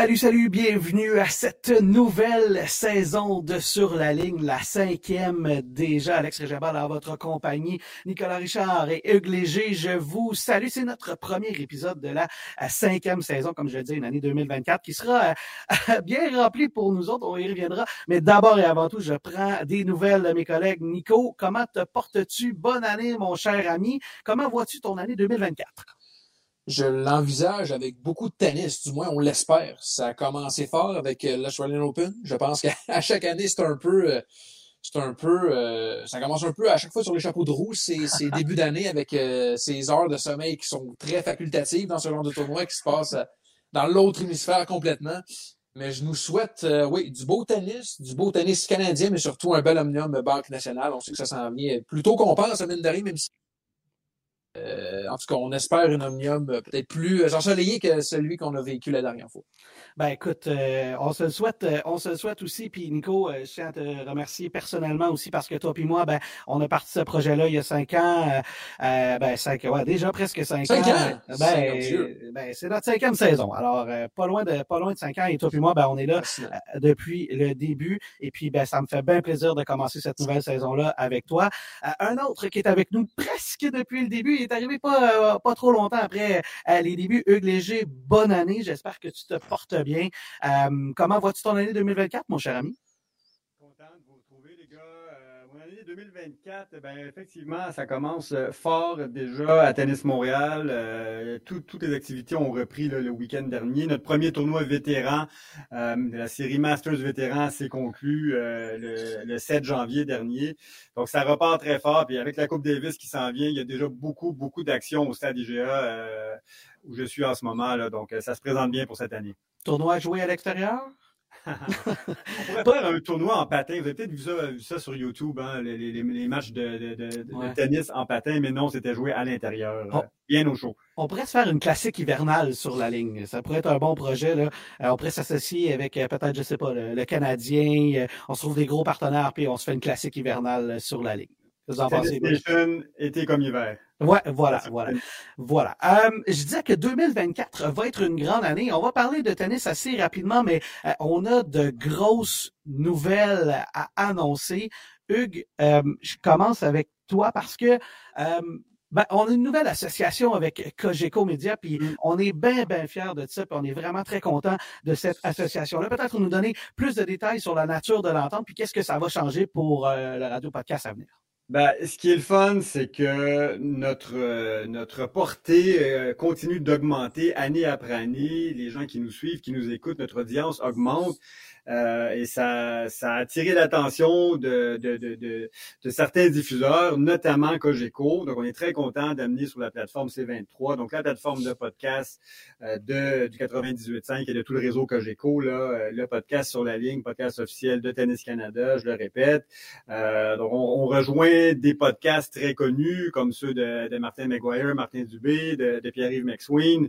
Salut, salut, bienvenue à cette nouvelle saison de Sur la ligne, la cinquième déjà. Alex Réjabal à votre compagnie, Nicolas Richard et Hugues Léger, je vous salue. C'est notre premier épisode de la cinquième saison, comme je le dis, une année 2024 qui sera euh, bien remplie pour nous autres, on y reviendra. Mais d'abord et avant tout, je prends des nouvelles de mes collègues. Nico, comment te portes-tu? Bonne année, mon cher ami. Comment vois-tu ton année 2024? Je l'envisage avec beaucoup de tennis, du moins on l'espère. Ça a commencé fort avec euh, l'Australian Open. Je pense qu'à chaque année, c'est un peu euh, c'est un peu euh, ça commence un peu à chaque fois sur les chapeaux de roue, c'est début d'année avec ces heures de sommeil qui sont très facultatives dans ce genre de tournoi qui se passe dans l'autre hémisphère complètement. Mais je nous souhaite, oui, du beau tennis, du beau tennis canadien, mais surtout un bel omnium Banque nationale. On sait que ça s'en vient plutôt qu'on pense, mine de rien, même si euh, en tout cas, on espère un Omnium euh, peut-être plus euh, ensoleillé que celui qu'on a vécu la dernière fois. Ben écoute, on se le souhaite, on se le souhaite aussi. Puis Nico, je tiens à te remercier personnellement aussi parce que toi puis moi, ben, on a parti ce projet-là il y a cinq ans. ben cinq, ouais, déjà presque cinq, cinq ans. Ben, ben c'est notre cinquième saison. Alors pas loin de pas loin de cinq ans. Et toi puis moi, ben on est là depuis le début. Et puis ben ça me fait bien plaisir de commencer cette nouvelle saison-là avec toi. un autre qui est avec nous presque depuis le début il est arrivé pas, euh, pas trop longtemps après euh, les débuts. Hugues Léger, bonne année. J'espère que tu te portes bien. Euh, comment vois-tu ton année 2024, mon cher ami? 2024, ben, effectivement, ça commence euh, fort déjà à Tennis Montréal. Euh, toutes les activités ont repris le week-end dernier. Notre premier tournoi vétéran euh, de la série Masters vétéran s'est conclu le, 7 janvier dernier. Donc, ça repart très fort. Puis avec la Coupe Davis qui s'en vient, il y a déjà beaucoup, beaucoup d'actions au stade IGA où je suis en ce moment. Donc, ça se présente bien pour cette année. Tournoi joué à l'extérieur? On pourrait faire un tournoi en patin. Vous avez peut-être vu ça, sur YouTube, hein, les, matchs de, tennis en patin, mais non, c'était joué à l'intérieur, euh, bien au chaud. On pourrait se faire une classique hivernale sur la ligne. Ça pourrait être un bon projet. Là. Euh, on pourrait s'associer avec euh, peut-être, je sais pas, le, Canadien. on se trouve des gros partenaires, puis on se fait une classique hivernale sur la ligne. Vous en pensez? été comme hiver. Ouais, voilà, voilà, voilà. Euh, je disais que 2024 va être une grande année. On va parler de tennis assez rapidement, mais euh, on a de grosses nouvelles à annoncer. Hugues, euh, je commence avec toi parce que ben, on a une nouvelle association avec Cogeco Media, puis mm. on est bien, bien fiers de ça, puis on est vraiment très content de cette association-là. Peut-être nous donner plus de détails sur la nature de l'entente, puis qu'est-ce que ça va changer pour le radio-podcast à venir. Ben, ce qui est le fun, c'est que notre euh, notre portée euh, continue d'augmenter année après année. Les gens qui nous suivent, qui nous écoutent, notre audience augmente. Euh, et ça, ça a attiré l'attention de, de, de, de, certains diffuseurs, notamment Cogeco. Donc, on est très content d'amener sur la plateforme C23, donc la plateforme de podcast euh, de, du 98.5 et de tout le réseau Cogeco, là, euh, le podcast sur la ligne, podcast officiel de Tennis Canada, je le répète. donc, on, rejoint des podcasts très connus comme ceux de, Martin McGuire, Martin Dubé, de, de Pierre-Yves McSween.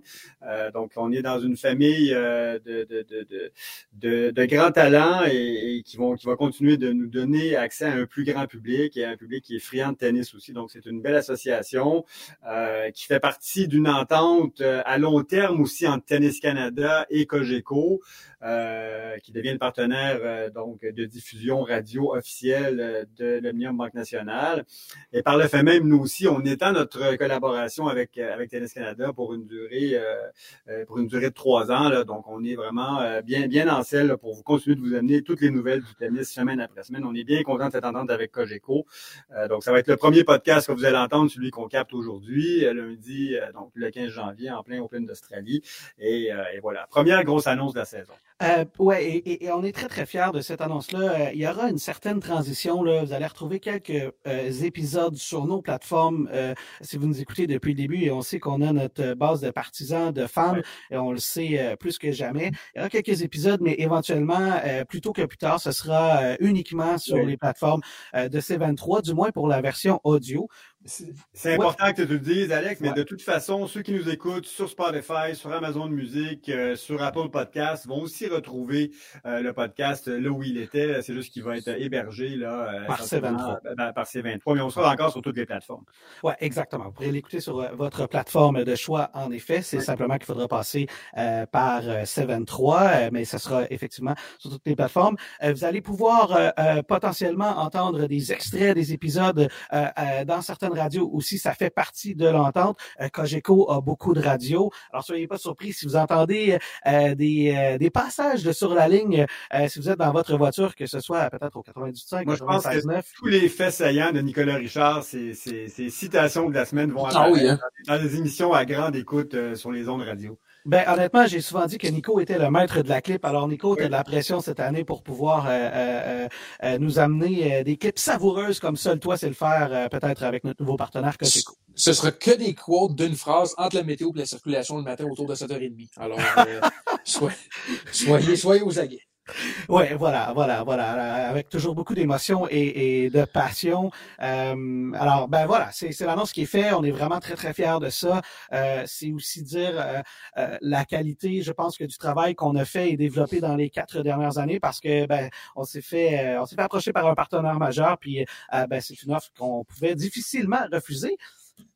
donc, on est dans une famille de, de, de, de, de grands talents et, qui vont qui va continuer de nous donner accès à un plus grand public et à un public qui est friand de tennis aussi. Donc c'est une belle association euh, qui fait partie d'une entente euh, à long terme aussi entre Tennis Canada et Cogeco. Euh, qui devient le partenaire euh, donc de diffusion radio officielle euh, de l'Omnium Banque Nationale. Et par le fait même, nous aussi, on étend notre collaboration avec avec Tennis Canada pour une durée pour une durée de trois ans. Là. Donc, on est vraiment bien bien en selle pour vous continuer de vous amener toutes les nouvelles du tennis semaine après semaine. On est bien content de cette entente avec Cogeco. donc, ça va être le premier podcast que vous allez entendre, celui qu'on capte aujourd'hui, lundi, donc le 15 janvier, en plein Open d'Australie. Et, et voilà, première grosse annonce de la saison. Euh, ouais, et, et, on est très très fiers de cette annonce-là. Euh, il y aura une certaine transition. Là. Vous allez retrouver quelques euh, épisodes sur nos plateformes euh, si vous nous écoutez depuis le début. Et on sait qu'on a notre base de partisans, de fans, et on le sait plus que jamais. Il y aura quelques épisodes, mais éventuellement, plus tôt que plus tard, ce sera uniquement sur les plateformes de C23, du moins pour la version audio. C'est important que tu le dises, Alex, mais de toute façon, ceux qui nous écoutent sur Spotify, sur Amazon Music, euh, sur Apple Podcast vont aussi retrouver euh, le podcast là où il était. C'est juste qu'il va être hébergé là, euh, par C23. Ben, par C23, mais on sera encore sur toutes les plateformes. Oui, exactement. Vous pourrez l'écouter sur votre plateforme de choix, en effet. C'est simplement qu'il faudra passer par C23, mais ce sera effectivement sur toutes les plateformes. vous allez pouvoir potentiellement entendre des extraits des épisodes dans certaines radio aussi, ça fait partie de l'entente. Euh, Cogeco a beaucoup de radios. Alors, soyez pas surpris si vous entendez euh, des, euh, des passages de sur la ligne, si vous êtes dans votre voiture, que ce soit peut-être au 98.5, Moi, je pense que tous les faits saillants de Nicolas Richard, ces, ces, citations de la semaine vont ah apparaître hein. dans, des émissions à grande écoute sur les ondes radio. Ben honnêtement, j'ai souvent dit que Nico était le maître de la clip. Alors Nico, tu as de la pression cette année pour pouvoir euh, euh, euh, nous amener des clips savoureuses comme seul toi c'est le faire peut-être avec notre nouveau partenaire Cogeco. Ce sera que des quotes d'une phrase entre la météo et la circulation le matin autour de 7h30. Alors soyez, soyez, soyez aux aguets. Oui, voilà, voilà, voilà, avec toujours beaucoup d'émotion et, de passion. Euh, alors, ben voilà, c'est l'annonce qui est faite. On est vraiment très, très fiers de ça. Euh, c'est aussi dire euh, la qualité, je pense que du travail qu'on a fait et développé dans les quatre dernières années, parce que ben on s'est fait, on s'est fait approcher par un partenaire majeur, puis ben c'est une offre qu'on pouvait difficilement refuser.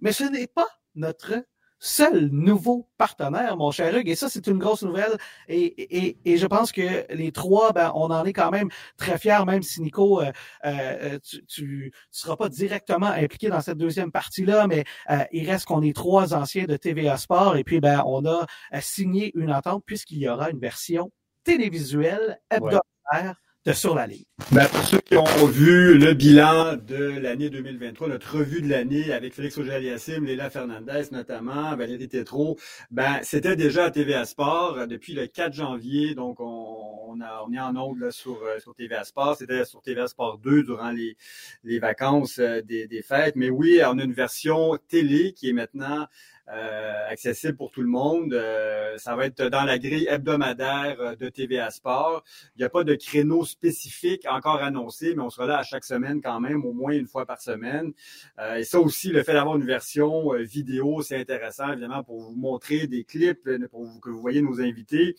Mais ce n'est pas notre seul nouveau partenaire, mon cher Hugues. Et ça, c'est une grosse nouvelle. Et, et, et, je pense que les trois, ben, on en est quand même très fiers, même si Nico, euh, euh, tu ne seras pas directement impliqué dans cette deuxième partie-là, mais euh, il reste qu'on est trois anciens de TVA Sport. Et puis, ben, on a signé une entente puisqu'il y aura une version télévisuelle hebdomadaire Sur la ligne. Ben, pour ceux qui ont vu le bilan de l'année 2023, notre revue de l'année avec Félix Auger-Aliassime, Léla Fernandez notamment, Valérie Tétrault, ben, c'était déjà à TVA Sport depuis le 4 janvier. Donc, on, a, on est en ongle sur, euh, sur TVA Sport. C'était sur TVA Sport 2 durant les, les vacances euh, des, des fêtes. Mais oui, on a une version télé qui est maintenant euh, accessible pour tout le monde. Euh, ça va être dans la grille hebdomadaire euh, de TVA Sport. Il n'y a pas de créneau spécifique encore annoncé, mais on sera là à chaque semaine quand même, au moins une fois par semaine. et ça aussi, le fait d'avoir une version vidéo, c'est intéressant, évidemment, pour vous montrer des clips, pour que vous voyez nos invités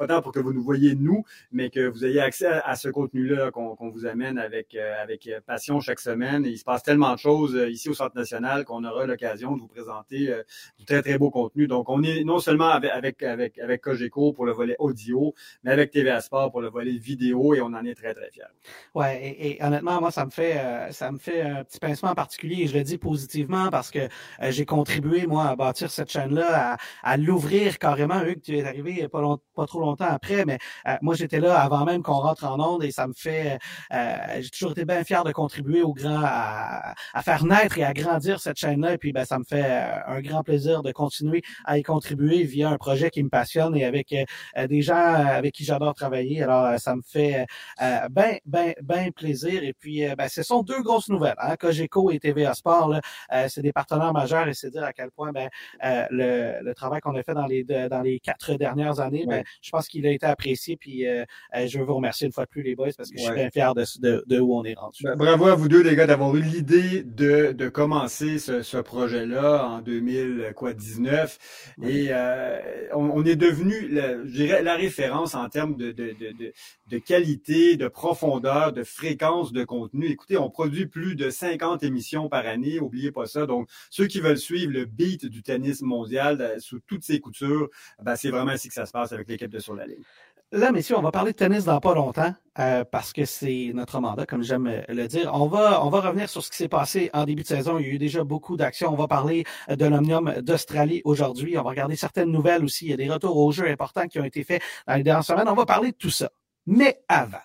pas tant pour que vous nous voyez nous, mais que vous ayez accès à, ce contenu-là qu'on vous amène avec, euh, avec euh, passion chaque semaine. il se passe tellement de choses euh, ici au Centre national qu'on aura l'occasion de vous présenter du très, très beau contenu. Donc, on est non seulement avec, avec, avec, Cogeco pour le volet audio, mais avec TVA Sport pour le volet vidéo et on en est très, très fiers. Ouais, et, honnêtement, moi, ça me fait, ça me fait un petit pincement particulier et je le dis positivement parce que j'ai contribué, moi, à bâtir cette chaîne-là, à, l'ouvrir carrément. Hugues, tu es arrivé pas, long, pas trop longtemps après, mais euh, moi j'étais là avant même qu'on rentre en onde et ça me fait, euh, j'ai toujours été bien fier de contribuer au grand, à, faire naître et à grandir cette chaîne-là. Et puis ben ça me fait euh, un grand plaisir de continuer à y contribuer via un projet qui me passionne et avec des gens avec qui j'adore travailler. Alors ça me fait bien, bien, bien plaisir. Et puis ben, ce sont deux grosses nouvelles. Hein, Cogeco et TVA Sport, c'est des partenaires majeurs et c'est dire à quel point ben, le, travail qu'on a fait dans les dans les quatre dernières années, ben, je pense qu'il a été apprécié. Puis euh, euh, je veux vous remercier une fois de plus, les boys, parce que je suis bien fier de, de, où on est rendu. Ben, bravo à vous deux, les gars, d'avoir eu l'idée de, de commencer ce, ce projet-là en 2019. Et euh, on, est devenu, la, je dirais, la référence en termes de, de, qualité, de profondeur, de fréquence de contenu. Écoutez, on produit plus de 50 émissions par année, oubliez pas ça. Donc, ceux qui veulent suivre le beat du tennis mondial sous toutes ses coutures, ben, c'est vraiment ainsi que ça se passe avec l'équipe de Sur la ligne. Là, messieurs, on va parler de tennis dans pas longtemps euh, parce que c'est notre mandat, comme j'aime le dire. On va, on va revenir sur ce qui s'est passé en début de saison. Il y a eu déjà beaucoup d'actions. On va parler de l'Omnium d'Australie aujourd'hui. On va regarder certaines nouvelles aussi. Il y a des retours aux jeux importants qui ont été faits dans les dernières semaines. On va parler de tout ça. Mais avant,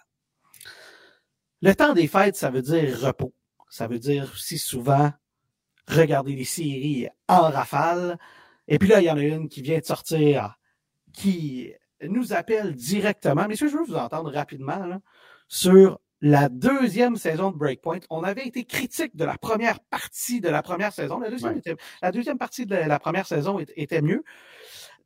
le temps des fêtes, ça veut dire repos. Ça veut dire aussi souvent regarder des séries en rafale. Et puis là, il y en a une qui vient de sortir qui nous appelle directement. Messieurs, je veux vous entendre rapidement sur la deuxième saison de Breakpoint. On avait été critique de la première partie de la première saison. La deuxième, la deuxième partie de la, première saison était, mieux.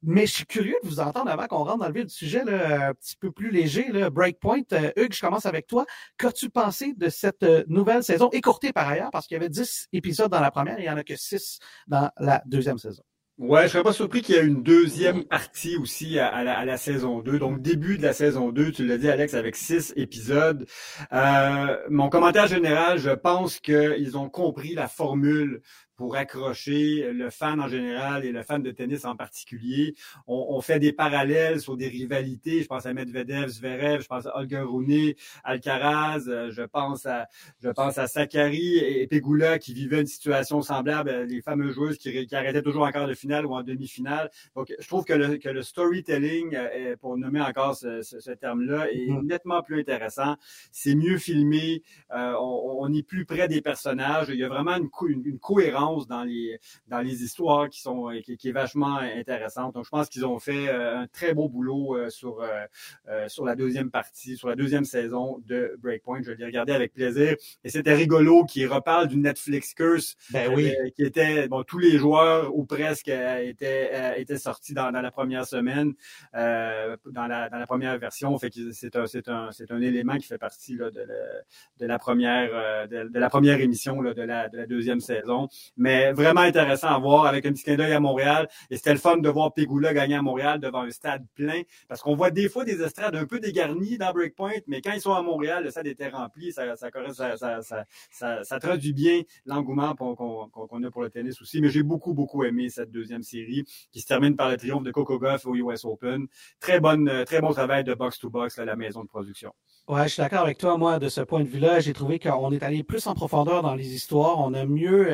mais je suis curieux de vous entendre avant qu'on rentre dans le vif du sujet, là, un petit peu plus léger. Là, Breakpoint, euh, Hugues, je commence avec toi. Qu'as-tu pensé de cette euh, nouvelle saison, écourtée par ailleurs, parce qu'il y avait 10 épisodes dans la première et il n'y en a que 6 dans la deuxième saison? Ouais, je serais pas surpris qu'il y ait une deuxième partie aussi à, la, saison 2. Donc, début de la saison 2, tu l'as dit, Alex, avec six épisodes. Euh, mon commentaire général, je pense qu'ils ont compris la formule pour accrocher le fan en général et le fan de tennis en particulier. On, on, fait des parallèles sur des rivalités. Je pense à Medvedev, Zverev, je pense à Olga Rune, Alcaraz, euh, je pense à je pense à Sakari et Pegula qui vivaient une situation semblable, euh, les fameuses joueuses qui, qui arrêtaient toujours en quart de finale ou en demi-finale. Donc, je trouve que le, que le storytelling, euh, pour nommer encore ce, ce, ce terme-là, est mm-hmm. nettement plus intéressant. C'est mieux filmé, euh, on, on, est plus près des personnages. Il y a vraiment une, une, une cohérence dans les dans les histoires qui sont qui, qui est vachement intéressante. Donc je pense qu'ils ont fait euh, un très beau boulot euh, sur euh, sur la deuxième partie, sur la deuxième saison de Breakpoint. Je l'ai regardé avec plaisir et c'était rigolo qui reparle du Netflix curse ben oui. qui était bon tous les joueurs ou presque étaient étaient sortis dans, dans la première semaine dans la dans la première version. Fait que c'est un c'est un c'est un élément qui fait partie là, de, la, de la première de, de, la première émission là, de la de la deuxième saison mais vraiment intéressant à voir avec un petit clin d'œil à Montréal. Et c'était le fun de voir Pegula gagner à Montréal devant un stade plein, parce qu'on voit des fois des estrades un peu dégarnies dans Breakpoint, mais quand ils sont à Montréal, le stade était rempli, ça, ça, ça, traduit bien l'engouement qu'on a pour le tennis aussi. Mais j'ai beaucoup, beaucoup aimé cette deuxième série qui se termine par le triomphe de Coco Goff au US Open. Très bonne, très bon travail de box-to-box, -box, la maison de production. Ouais, je suis d'accord avec toi. Moi, de ce point de vue-là, j'ai trouvé qu'on est allé plus en profondeur dans les histoires. On a mieux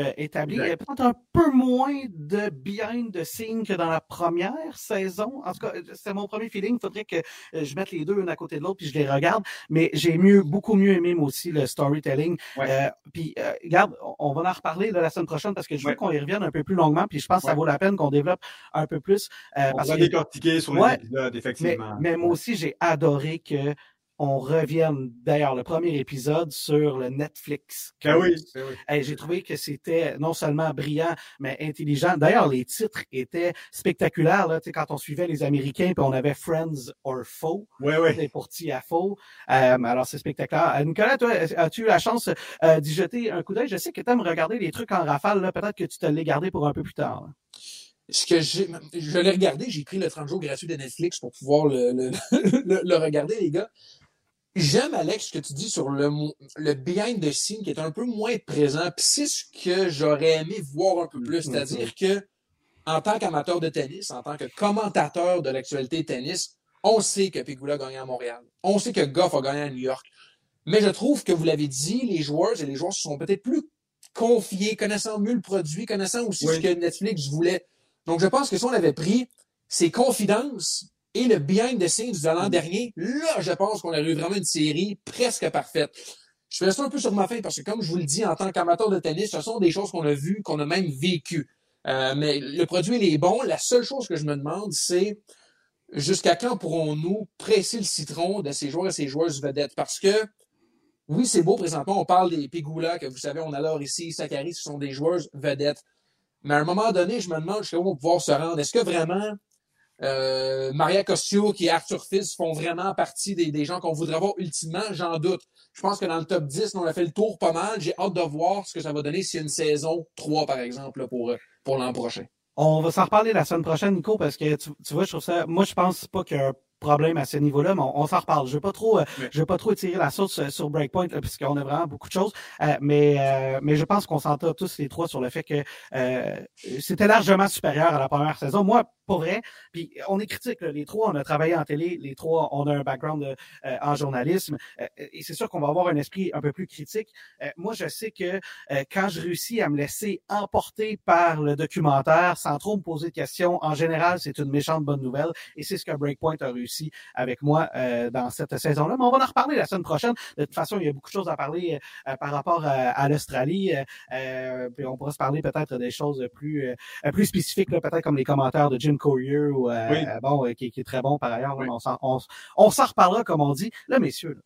euh, établi peut-être un peu moins de behind the scene que dans la première saison. En tout cas, c'est mon premier feeling. Il faudrait que euh, je mette les deux une à côté de l'autre puis je les regarde. Mais j'ai mieux, beaucoup mieux aimé moi aussi le storytelling. Ouais. Euh, puis, euh, regarde, on va en reparler là, la semaine prochaine parce que je veux ouais. qu'on y revienne un peu plus longuement. Puis je pense que ça vaut la peine qu'on développe un peu plus. Euh, on parce va que, décortiquer sur les épisodes, effectivement. Mais, mais moi aussi, j'ai adoré que on revienne d'ailleurs le premier épisode sur le Netflix. Ah oui, oui. Hey, J'ai trouvé que c'était non seulement brillant, mais intelligent. D'ailleurs, les titres étaient spectaculaires. Là, quand on suivait les Américains, puis on avait Friends or Foe. Oui, oui. Les portiers à faux. Euh, alors, c'est spectaculaire. Euh, Nicolas, toi, as-tu eu la chance euh, d'y jeter un coup d'œil? Je sais que tu aimes regarder les trucs en rafale. Peut-être que tu te l'es gardé pour un peu plus tard. Là ce que j'ai, je l'ai regardé, j'ai pris le 30 jours gratuit de Netflix pour pouvoir le, le, le, le regarder, les gars. J'aime, Alex, ce que tu dis sur le, le behind the scene qui est un peu moins présent. Puis c'est ce que j'aurais aimé voir un peu plus. Mm-hmm. C'est-à-dire que, en tant qu'amateur de tennis, en tant que commentateur de l'actualité tennis, on sait que Pegula a gagné à Montréal. On sait que Goff a gagné à New York. Mais je trouve que vous l'avez dit, les joueurs et les joueurs se sont peut-être plus confiés, connaissant mieux le produit, connaissant aussi oui. ce que Netflix voulait. Donc, je pense que si on avait pris ces confidences et le behind the scenes de l'an dernier, là, je pense qu'on aurait eu vraiment une série presque parfaite. Je fais ça un peu sur ma fin parce que, comme je vous le dis, en tant qu'amateur de tennis, ce sont des choses qu'on a vues, qu'on a même vécues. Euh, mais le produit, il est bon. La seule chose que je me demande, c'est jusqu'à quand pourrons-nous presser le citron de ces joueurs et ces joueuses vedettes? Parce que, oui, c'est beau présentement. On parle des Pigula, que vous savez, on adore ici, Sakari, ce sont des joueuses vedettes. Mais à un moment donné, je me demande jusqu'à où on va pouvoir se rendre. Est-ce que vraiment euh, Maria Costio qui est Arthur Fils font vraiment partie des, des gens qu'on voudrait voir ultimement, j'en doute. Je pense que dans le top 10, on a fait le tour pas mal. J'ai hâte de voir ce que ça va donner s'il y a une saison 3, par exemple, pour, pour l'an prochain. On va s'en reparler la semaine prochaine, Nico, parce que tu, tu, vois, je trouve ça. Moi, je pense pas qu'il y a un problème à ce niveau-là, mais on, on s'en reparle. Je veux pas trop, euh, je veux pas trop étirer la sauce euh, sur Breakpoint, puisqu'on a vraiment beaucoup de choses. Euh, mais, mais je pense qu'on s'entend tous les trois sur le fait que c'était largement supérieur à la première saison. Moi, pas vrai. Puis on est critique, les trois, on a travaillé en télé, les trois, on a un background de, euh, en journalisme, euh, et c'est sûr qu'on va avoir un esprit un peu plus critique. Euh, moi, je sais que quand je réussis à me laisser emporter par le documentaire sans trop me poser de questions, en général, c'est une méchante bonne nouvelle, et c'est ce que Breakpoint a réussi avec moi dans cette saison-là. Mais on va en reparler la semaine prochaine. De toute façon, il y a beaucoup de choses à parler par rapport à, à l'Australie. puis on pourra se parler peut-être des choses plus plus spécifiques, peut-être comme les commentaires de Jim Courier, ou, euh, oui. bon, qui, qui, est très bon par ailleurs. Oui. On s'en reparlera, comme on dit. Là, messieurs, là,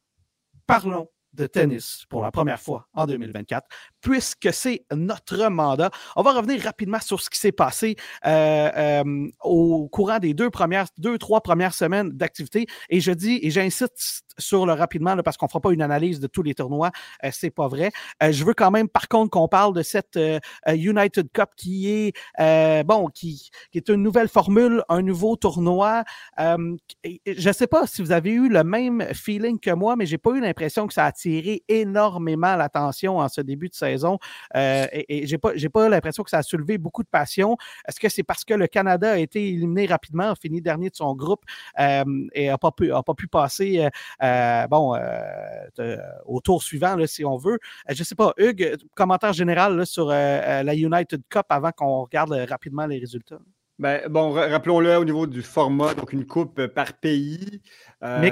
parlons de tennis pour la première fois en 2024, puisque c'est notre mandat. On va revenir rapidement sur ce qui s'est passé euh, euh, au courant des deux premières, deux, trois premières semaines d'activité. Et je dis, et j'insiste sur le rapidement, parce qu'on fera pas une analyse de tous les tournois, euh, c'est pas vrai. Euh, je veux quand même, par contre, qu'on parle de cette United Cup qui est, bon, qui, qui est une nouvelle formule, un nouveau tournoi. je sais pas si vous avez eu le même feeling que moi, mais j'ai pas eu l'impression que ça a attiré énormément l'attention en ce début de saison. et, et j'ai pas, pas l'impression que ça a soulevé beaucoup de passion. Est-ce que c'est parce que le Canada a été éliminé rapidement, a fini dernier de son groupe et a pas pu, pas pu passer euh, bon, euh, au tour suivant, si on veut? Euh, je sais pas, Hugues, commentaire général sur la United Cup avant qu'on regarde rapidement les résultats. Ben, bon, rappelons-le au niveau du format, donc une coupe par pays. Euh,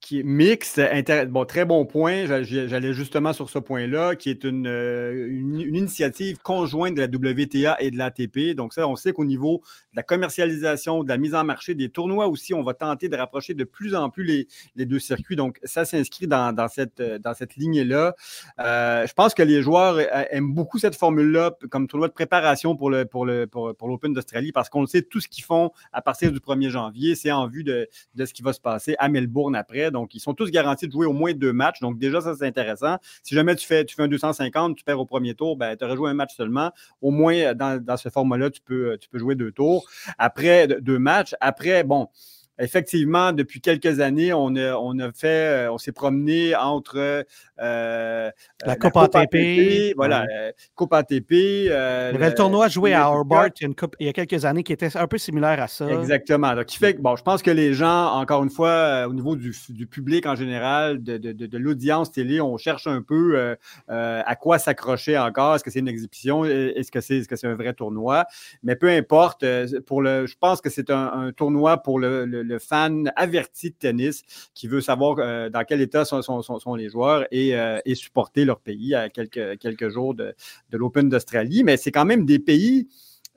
qui, est, mixte. Bon, très bon point. J'allais justement sur ce point-là, qui est euh, une, une, initiative conjointe de la WTA et de l'ATP. Donc, ça, on sait qu'au niveau de la commercialisation, de la mise en marché des tournois aussi, on va tenter de rapprocher de plus en plus les, les deux circuits. Donc, ça s'inscrit dans, dans, cette, dans cette lignée-là. Euh, je pense que les joueurs aiment beaucoup cette formule-là comme tournoi de préparation pour l'Open pour le, pour, pour d'Australie parce qu'on le sait, tout ce qu'ils font à partir du 1er janvier, c'est en vue de, ce qui va se passer à Melbourne après. Donc, ils sont tous garantis de jouer au moins deux matchs. Donc, déjà, ça, c'est intéressant. Si jamais tu fais, tu fais un 250, tu perds au premier tour, ben, tu aurais joué un match seulement. Au moins, dans, dans ce format-là, peux, tu peux jouer deux tours. Après, deux matchs. Après, bon, effectivement, depuis quelques années, on a, on a fait, euh, on s'est promené entre euh, euh la Coupe ATP, voilà, Coupe ATP. Euh, il y avait le tournoi joué à Hobart il, il y a quelques années qui était un peu similaire à ça. Exactement. Donc, qui fait que, bon, je pense que les gens, encore une fois, au niveau du, du, public en général, de, de, de, l'audience télé, on cherche un peu à quoi s'accrocher encore. Est-ce que c'est une exhibition? Est-ce que c'est est -ce c'est un vrai tournoi? Mais peu importe, pour le, je pense que c'est un, un, tournoi pour le, le le, fan averti de tennis qui veut savoir euh, dans quel état sont, les joueurs et, euh, et, supporter leur pays à quelques, jours de l'Open d'Australie. Mais c'est quand même des pays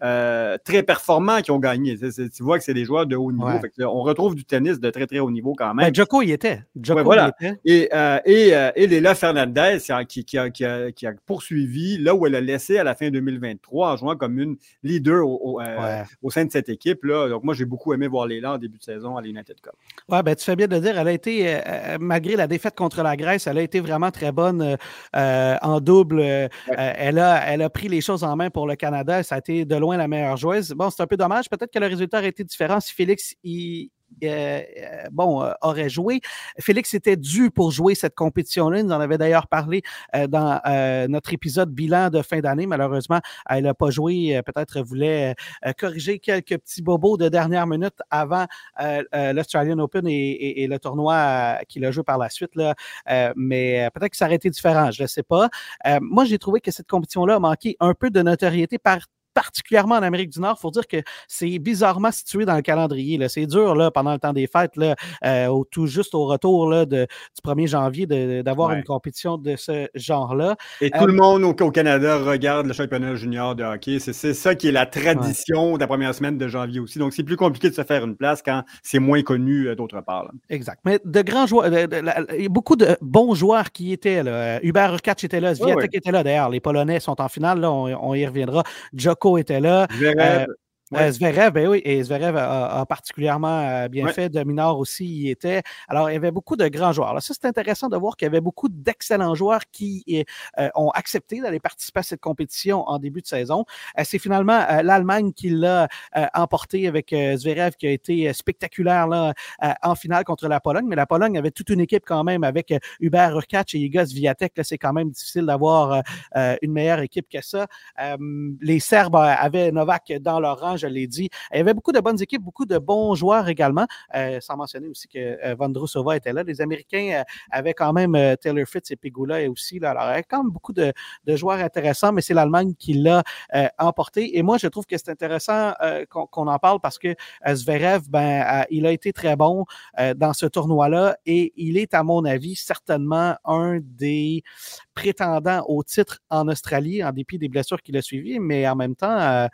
euh, très performants qui ont gagné. tu vois que c'est des joueurs de haut niveau. on retrouve du tennis de très, très haut niveau quand même. Ben, Joko y était. Joko voilà. y était. Et, euh, et, euh, et Léla Fernandez qui, qui, a, qui, a, qui, a, poursuivi là où elle a laissé à la fin 2023 en jouant comme une leader au, au, sein de cette équipe. Là. Donc, moi, j'ai beaucoup aimé voir Léla en début de saison à l'United Cup. Oui, ben, tu fais bien de le dire. Elle a été, malgré la défaite contre la Grèce, elle a été vraiment très bonne en double. elle, a, elle a pris les choses en main pour le Canada. Ça a été de la meilleure joueuse. Bon, c'est un peu dommage. Peut-être que le résultat aurait été différent si Félix y, euh, euh, bon, euh, aurait joué. Félix était dû pour jouer cette compétition-là. Nous en avait d'ailleurs parlé dans notre épisode bilan de fin d'année. Malheureusement, elle n'a pas joué. Peut-être voulait corriger quelques petits bobos de dernière minute avant l'Australian Open et, le tournoi qu'il a joué par la suite. Là. mais peut-être que ça aurait été différent. Je ne sais pas. moi, j'ai trouvé que cette compétition-là a manqué un peu de notoriété par particulièrement en Amérique du Nord. Il faut dire que c'est bizarrement situé dans le calendrier. C'est dur là, pendant le temps des fêtes, là, euh, au, tout juste au retour là, de, du 1er janvier, d'avoir une compétition de ce genre-là. Et tout le euh, monde au, Canada regarde le championnat junior de hockey. C'est ça qui est la tradition de la première semaine de janvier aussi. Donc, c'est plus compliqué de se faire une place quand c'est moins connu euh, d'autre part. Exact. Mais de grands joueurs, beaucoup de bons joueurs qui étaient là. Hubert Urkac était là, Zviatek était là. D'ailleurs, les Polonais sont en finale, là, on, on y reviendra. Joko était là. Euh, Zverev, ben oui, et Zverev a, particulièrement euh, bien fait. Dominor aussi y était. Alors, il y avait beaucoup de grands joueurs. Là, ça, c'est intéressant de voir qu'il y avait beaucoup d'excellents joueurs qui euh, ont accepté d'aller participer à cette compétition en début de saison. c'est finalement l'Allemagne qui l'a emporté avec Zverev qui a été spectaculaire là, en finale contre la Pologne. Mais la Pologne avait toute une équipe quand même avec Hubert Urkac et Igor Swiatek. C'est quand même difficile d'avoir une meilleure équipe que ça. les Serbes avaient Novak dans leur rang je l'ai dit. Il y avait beaucoup de bonnes équipes, beaucoup de bons joueurs également, euh, sans mentionner aussi que euh, Vondrousova était là. Les Américains euh, avaient quand même Taylor Fritz et Pegula aussi. Là. Alors, il y avait quand même beaucoup de, joueurs intéressants, mais c'est l'Allemagne qui l'a emporté. Et moi, je trouve que c'est intéressant qu'on en parle parce que Zverev, ben, il a été très bon dans ce tournoi-là et il est, à mon avis, certainement un des prétendant au titre en Australie, en dépit des blessures qu'il a suivies, mais en même temps, euh,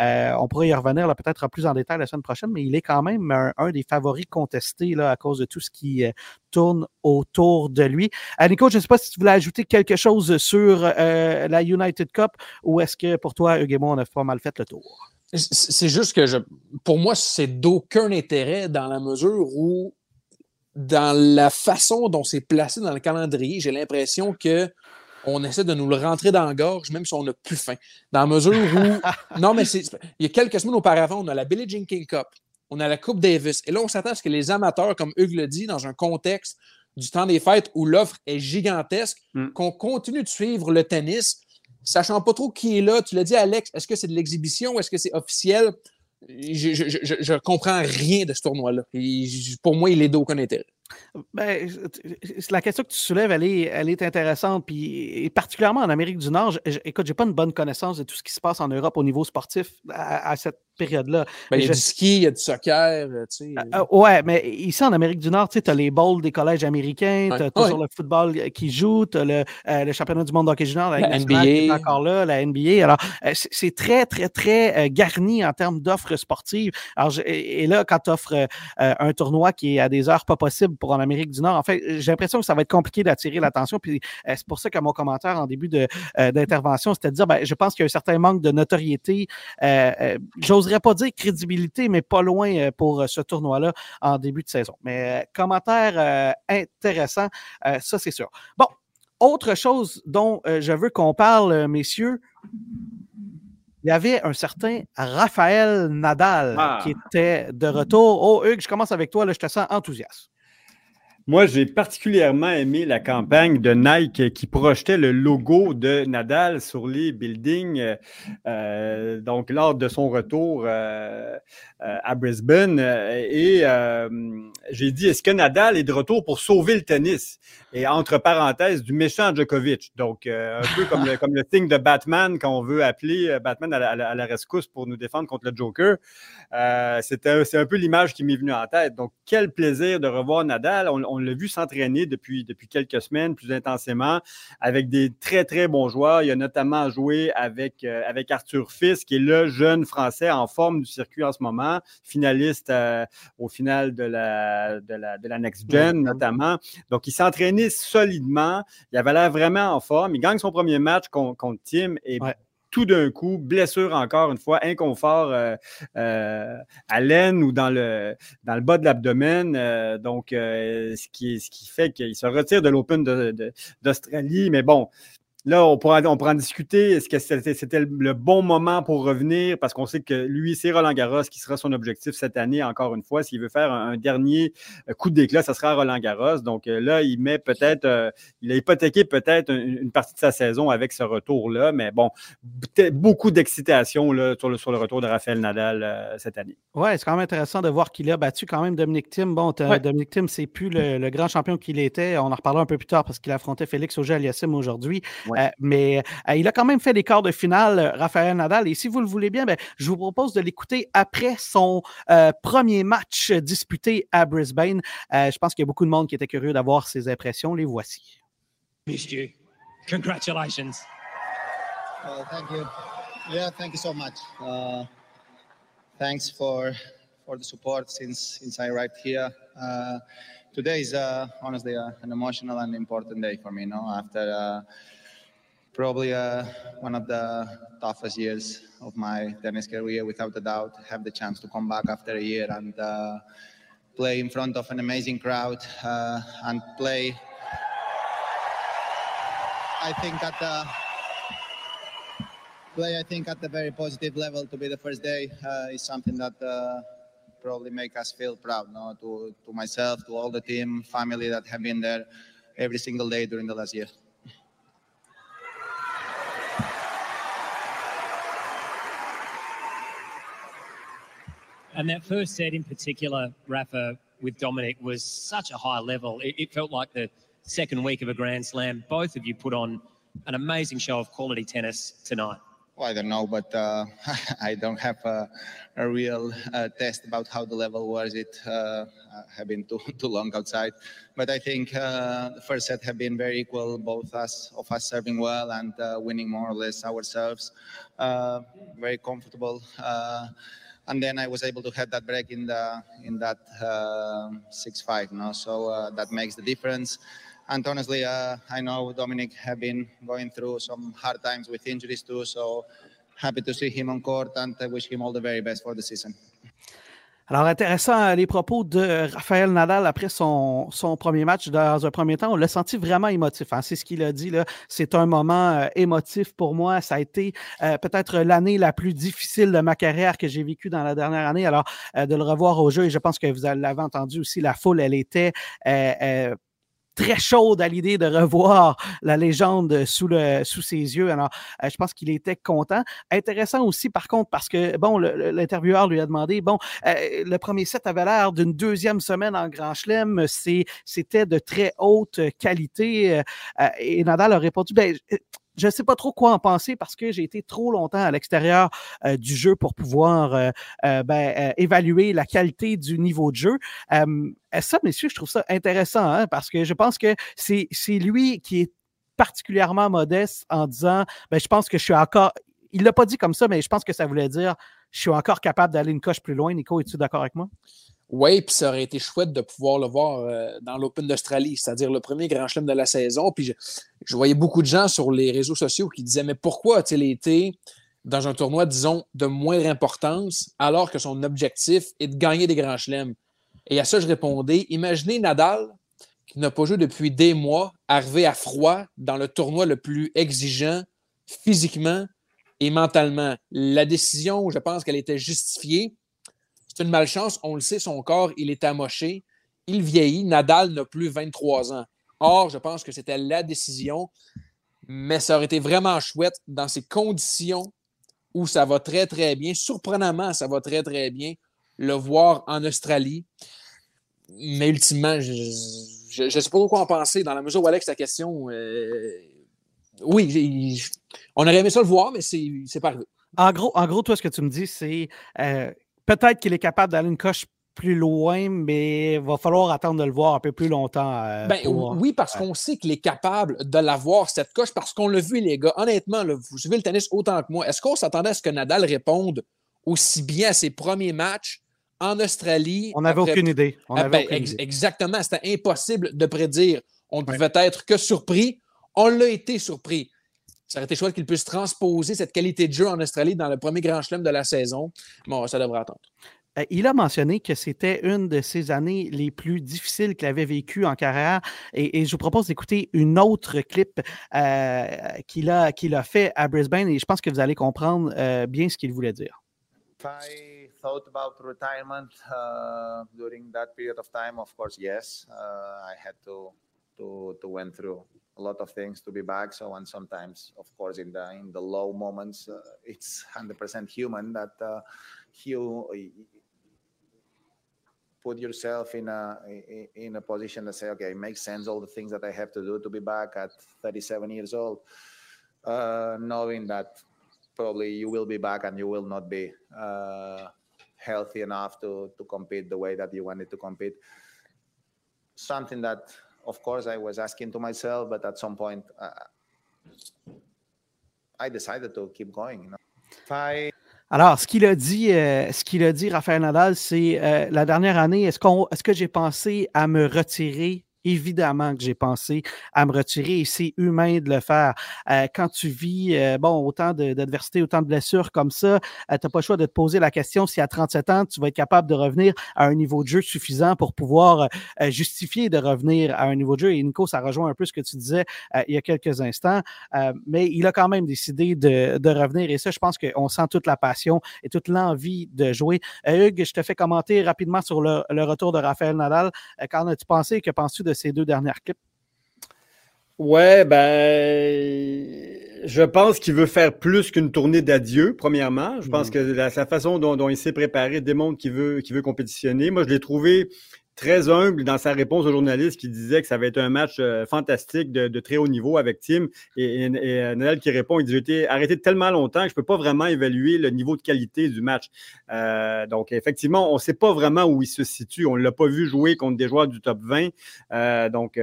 euh, on pourrait y revenir peut-être plus en détail la semaine prochaine, mais il est quand même un, des favoris contestés là, à cause de tout ce qui tourne autour de lui. Nico, je ne sais pas si tu voulais ajouter quelque chose sur la United Cup ou est-ce que pour toi, Hugues on a pas mal fait le tour? C'est juste que pour moi, c'est d'aucun intérêt dans la mesure où dans la façon dont c'est placé dans le calendrier, j'ai l'impression que on essaie de nous le rentrer dans la gorge, même si on n'a plus faim. Dans la mesure où. non, mais c'est, il y a quelques semaines auparavant, on a la Billie Jean King Cup, on a la Coupe Davis. Et là, on s'attend à ce que les amateurs, comme Hugues le dit, dans un contexte du temps des fêtes où l'offre est gigantesque, mm. qu'on continue de suivre le tennis, sachant pas trop qui est là. Tu l'as dit, Alex, est-ce que c'est de l'exhibition? Est-ce que c'est officiel? Je, ne comprends rien de ce tournoi-là. Pour moi, il est d'aucun intérêt. Ben, la question que tu soulèves, elle est, elle est intéressante. Puis, et particulièrement en Amérique du Nord, écoute, j'ai pas une bonne connaissance de tout ce qui se passe en Europe au niveau sportif à, cette période-là. Ben, il y a du ski, il y a du soccer. Euh, tu sais. Euh, ouais, mais ici en Amérique du Nord, tu as les bowls des collèges américains, tu as toujours le football qui joue, tu as le, euh, le, championnat du monde d'hockey junior, la, NBA. Qui est encore là, la NBA. Alors, c'est très, très, très garni en termes d'offres sportives. Alors, et là, quand tu offres un tournoi qui est à des heures pas possibles pour en Amérique du Nord, en fait, j'ai l'impression que ça va être compliqué d'attirer l'attention. Puis c'est pour ça que mon commentaire en début d'intervention, c'était de dire, ben, je pense qu'il y a un certain manque de notoriété. J'ose n'oserais pas dire crédibilité, mais pas loin euh, pour euh, ce tournoi-là en début de saison. Mais euh, commentaire intéressant, ça c'est sûr. Bon, autre chose dont je veux qu'on parle, messieurs, il y avait un certain Raphaël Nadal ah. qui était de retour. Oh, Hugues, je commence avec toi, là, je te sens enthousiaste. Moi, j'ai particulièrement aimé la campagne de Nike qui projetait le logo de Nadal sur les buildings. Euh, donc, lors de son retour euh, euh, à Brisbane. Et j'ai dit, est-ce que Nadal est de retour pour sauver le tennis? Et entre parenthèses, du méchant Djokovic. Donc, un peu comme le, comme le thing de Batman qu'on veut appeler Batman à la, rescousse pour nous défendre contre le Joker. C'est un peu l'image qui m'est venue en tête. Donc, quel plaisir de revoir Nadal. On, on l'a vu s'entraîner depuis, depuis quelques semaines plus intensément avec des très, très bons joueurs. Il a notamment joué avec, euh, avec Arthur Fils, qui est le jeune Français en forme du circuit en ce moment, finaliste euh, au final de la, de la, de la Next Gen notamment. Donc, il s'est entraîné solidement. Il avait l'air vraiment en forme. Il gagne son premier match contre, contre Tim et tout d'un coup, blessure encore une fois, inconfort euh, euh, à l'aine ou dans le, dans le bas de l'abdomen. Euh, donc, ce, qui, ce qui fait qu'il se retire de l'Open d'Australie. Mais bon, Là, on pourra, on pourra en discuter. Est-ce que c'était le bon moment pour revenir? Parce qu'on sait que lui, c'est Roland Garros qui sera son objectif cette année, encore une fois. S'il veut faire un, dernier euh, coup d'éclat, ça sera Roland Garros. Donc euh, là, il met peut-être, euh, il a hypothéqué peut-être une, partie de sa saison avec ce retour-là. Mais bon, beaucoup d'excitation sur le, sur le retour de Raphaël Nadal cette année. Oui, c'est quand même intéressant de voir qu'il a battu quand même Dominic Thiem. Bon, Dominic Thiem, c'est plus le, grand champion qu'il était. On en reparlera un peu plus tard parce qu'il affrontait Félix Auger-Aliassime aujourd'hui. Euh, mais euh, il a quand même fait des quarts de finale, euh, Raphaël Nadal. Et si vous le voulez bien, ben, je vous propose de l'écouter après son premier match disputé à Brisbane. je pense qu'il y a beaucoup de monde qui était curieux d'avoir ses impressions. Les voici. Missed you. Congratulations. Well, thank you. Yeah, thank you so much. Uh, thanks for for the support since since I arrived here. Uh, today is uh, honestly uh, an emotional and important day for me. You know, after uh, probably uh, one of the toughest years of my tennis career, without a doubt. Have the chance to come back after a year and uh, play in front of an amazing crowd uh, and play. I think at the play, I think at the very positive level to be the first day uh, is something that uh, probably make us feel proud. No, to to myself, to all the team, family that have been there every single day during the last year. And that first set in particular, Rafa, with Dominic was such a high level. It, it, felt like the second week of a Grand Slam. Both of you put on an amazing show of quality tennis tonight. Well, I don't know, but uh, I don't have a, a real uh, test about how the level was. It uh, have been too too long outside, but I think uh, the first set have been very equal, both us of us serving well and uh, winning more or less ourselves. Uh, very comfortable, uh, and then I was able to have that break in the in that uh, six five. No, so uh, that makes the difference. And honestly, uh, I know Dominic have been going through some hard times with injuries too. So happy to see him on court and I wish him all the very best for the season. Alors, intéressant les propos de Raphaël Nadal après son, son premier match. Dans un premier temps, on l'a senti vraiment émotif. Hein? C'est ce qu'il a dit. C'est un moment euh, émotif pour moi. Ça a été euh, peut-être l'année la plus difficile de ma carrière que j'ai vécue dans la dernière année. Alors, euh, de le revoir au jeu, et je pense que vous l'avez entendu aussi, la foule, elle était très chaude à l'idée de revoir la légende sous, le, sous ses yeux. Alors, euh, je pense qu'il était content. Intéressant aussi, par contre, parce que, bon, l'intervieweur lui a demandé, bon, euh, le premier set avait l'air d'une deuxième semaine en Grand Chelem. C'était de très haute qualité. Euh, et Nadal a répondu, ben, je ne sais pas trop quoi en penser parce que j'ai été trop longtemps à l'extérieur euh, du jeu pour pouvoir euh, euh, ben, évaluer la qualité du niveau de jeu. ça, messieurs, je trouve ça intéressant hein, parce que je pense que c'est lui qui est particulièrement modeste en disant ben, je pense que je suis encore. Il l'a pas dit comme ça, mais je pense que ça voulait dire je suis encore capable d'aller une coche plus loin. Nico, es-tu d'accord avec moi? Oui, puis ça aurait été chouette de pouvoir le voir euh, dans l'Open d'Australie, c'est-à-dire le premier grand chelem de la saison. Puis je, voyais beaucoup de gens sur les réseaux sociaux qui disaient Mais pourquoi a-t-il été dans un tournoi, disons, de moindre importance, alors que son objectif est de gagner des grands chelems? Et à ça, je répondais Imaginez Nadal, qui n'a pas joué depuis des mois, arrivé à froid dans le tournoi le plus exigeant physiquement et mentalement. La décision, je pense qu'elle était justifiée c'est une malchance, on le sait, son corps, il est amoché, il vieillit, Nadal n'a plus 23 ans. Or, je pense que c'était la décision, mais ça aurait été vraiment chouette dans ces conditions où ça va très, très bien, surprenamment, ça va très, très bien, le voir en Australie. Mais ultimement, je ne sais pas quoi en penser. Dans la mesure où Alex, ta question, euh, oui, on aurait aimé ça le voir, mais c'est pas arrivé. En gros, en gros, toi, ce que tu me dis, c'est euh, peut-être qu'il est capable d'aller une coche plus loin, mais il va falloir attendre de le voir un peu plus longtemps. Euh, ben, oui, parce qu'on sait qu'il est capable de l'avoir, cette coche, parce qu'on l'a vu, les gars. Honnêtement, vous suivez le tennis autant que moi. Est-ce qu'on s'attendait à ce que Nadal réponde aussi bien à ses premiers matchs en Australie? On n'avait aucune idée. On ah, ben, Exactement. C'était impossible de prédire. On ne pouvait être que surpris. On l'a été surpris. Ça aurait été chouette qu'il puisse transposer cette qualité de jeu en Australie dans le premier grand chelem de la saison. Bon, ça devrait attendre. Euh, il a mentionné que c'était une de ses années les plus difficiles qu'il avait vécues en carrière. Et, je vous propose d'écouter une autre clip euh, qu'il a, qu'il a fait à Brisbane. Et je pense que vous allez comprendre euh, bien ce qu'il voulait dire. I thought about retirement uh, during that period of time, of course, yes. Uh, I had to, to, to went through a lot of things to be back. So and sometimes, of course, in the in the low moments, uh, it's hundred percent human that uh, you put yourself in a in a position to say, okay, it makes sense all the things that I have to do to be back at 37 years old, uh, knowing that probably you will be back and you will not be uh, healthy enough to to compete the way that you wanted to compete. Something that of course, I was asking to myself, but at some point, uh, I decided to keep going. You know? I... Alors, ce qu'il a dit, euh, ce qu'il a dit, Raphaël Nadal, c'est euh, la dernière année, est-ce qu'on, est-ce que j'ai pensé à me retirer évidemment que j'ai pensé à me retirer et c'est humain de le faire. Euh, quand tu vis, euh, bon, autant d'adversité, autant de blessures comme ça, euh, tu n'as pas le choix de te poser la question si à 37 ans, tu vas être capable de revenir à un niveau de jeu suffisant pour pouvoir justifier de revenir à un niveau de jeu. Et Nico, ça rejoint un peu ce que tu disais il y a quelques instants, mais il a quand même décidé de, de revenir et ça, je pense qu'on sent toute la passion et toute l'envie de jouer. Hugues, je te fais commenter rapidement sur le, le retour de Raphaël Nadal. Qu'en as-tu pensé? Que penses-tu de ces deux dernières clips? Ouais, ben, je pense qu'il veut faire plus qu'une tournée d'adieu, premièrement. Je pense mm. que la, sa façon dont, il s'est préparé démontre qu'il veut, qu'il veut compétitionner. Moi, je l'ai trouvé très humble dans sa réponse au journaliste qui disait que ça va être un match euh, fantastique de, très haut niveau avec Tim. Et, et, Nadal qui répond, il dit J'ai été arrêté tellement longtemps que je ne peux pas vraiment évaluer le niveau de qualité du match. Euh, donc, effectivement, on ne sait pas vraiment où il se situe. On ne l'a pas vu jouer contre des joueurs du top 20. Euh, donc,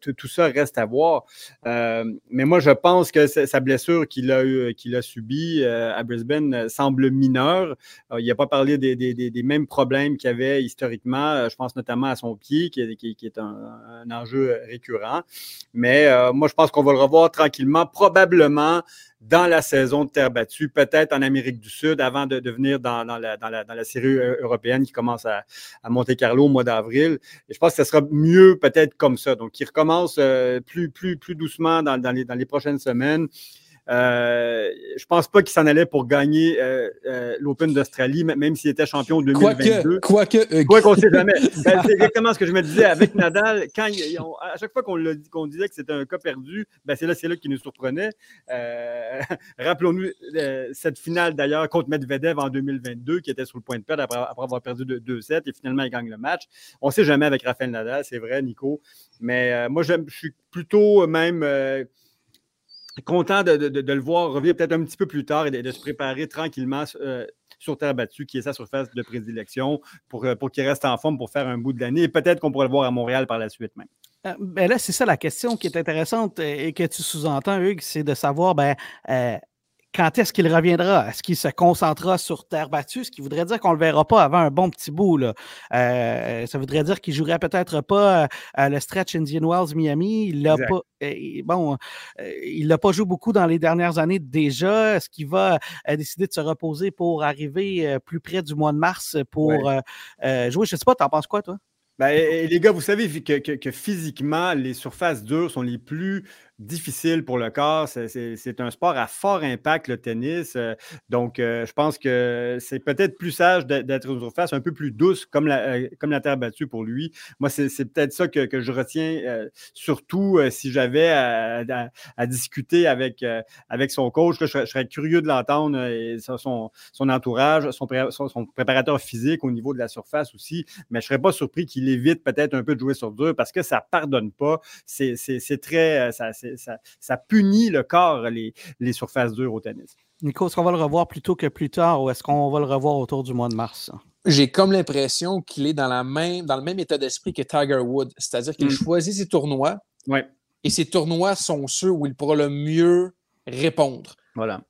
tout, ça reste à voir. mais moi, je pense que sa blessure qu'il a, qu'il a subie à Brisbane semble mineure. il n'a pas parlé des, des mêmes problèmes qu'il y avait historiquement je pense notamment à son pied, qui est, un, enjeu récurrent. Mais euh, moi, je pense qu'on va le revoir tranquillement, probablement dans la saison de terre battue, peut-être en Amérique du Sud, avant de, venir dans, la, série européenne qui commence à, Monte Carlo au mois d'avril. Et je pense que ce sera mieux peut-être comme ça. Donc, il recommence euh, plus, plus, plus doucement dans, les, prochaines semaines. Euh, je pense pas qu'il s'en allait pour gagner euh, euh, l'Open d'Australie, même s'il était champion 2022. Quoique, euh, quoi qu'on sait jamais. Ben, c'est exactement ce que je me disais avec Nadal. Quand à chaque fois qu'on disait que c'était un cas perdu, ben c'est là, c'est là qui nous surprenait. Rappelons-nous cette finale d'ailleurs contre Medvedev en 2022, qui était sur le point de perdre après, avoir perdu 2-7 et finalement il gagne le match. On ne sait jamais avec Rafael Nadal, c'est vrai, Nico. Mais moi, je suis plutôt même content de, le voir revenir peut-être un petit peu plus tard et de, se préparer tranquillement euh, sur terre battue, qui est sa surface de prédilection, pour, euh, pour qu'il reste en forme pour faire un bout de l'année. Et peut-être qu'on pourrait le voir à Montréal par la suite même. Euh, ben là, c'est ça la question qui est intéressante et que tu sous-entends, Hugues, c'est de savoir ben, quand est-ce qu'il reviendra? Est-ce qu'il se concentrera sur terre battue? Ce qui voudrait dire qu'on ne le verra pas avant un bon petit bout. Là. Euh, ça voudrait dire qu'il jouerait peut-être pas euh, le stretch Indian Wells Miami. Il l'a pas. Euh, bon, il l'a pas joué beaucoup dans les dernières années déjà. Est-ce qu'il va décider de se reposer pour arriver plus près du mois de mars pour jouer? Je ne sais pas, t'en penses quoi, toi? Ben, les gars, vous savez que, que, physiquement, les surfaces dures sont les plus difficile pour le corps. C'est un sport à fort impact, le tennis. Euh, donc, euh, je pense que c'est peut-être plus sage d'être une surface un peu plus douce, comme la, euh, comme terre battue pour lui. Moi, c'est peut-être ça que, je retiens, surtout si j'avais à, discuter avec, avec son coach. je, serais, curieux de l'entendre et son, son entourage, son, son, préparateur physique au niveau de la surface aussi. Mais je ne serais pas surpris qu'il évite peut-être un peu de jouer sur dur parce que ça ne pardonne pas. C'est très punit le corps, les, surfaces dures au tennis. Nico, est-ce qu'on va le revoir plus tôt que plus tard ou est-ce qu'on va le revoir autour du mois de mars? J'ai comme l'impression qu'il est dans, la même, dans le même état d'esprit que Tiger Woods, c'est-à-dire qu'il mm. choisit ses tournois et ses tournois sont ceux où il pourra le mieux répondre. Voilà.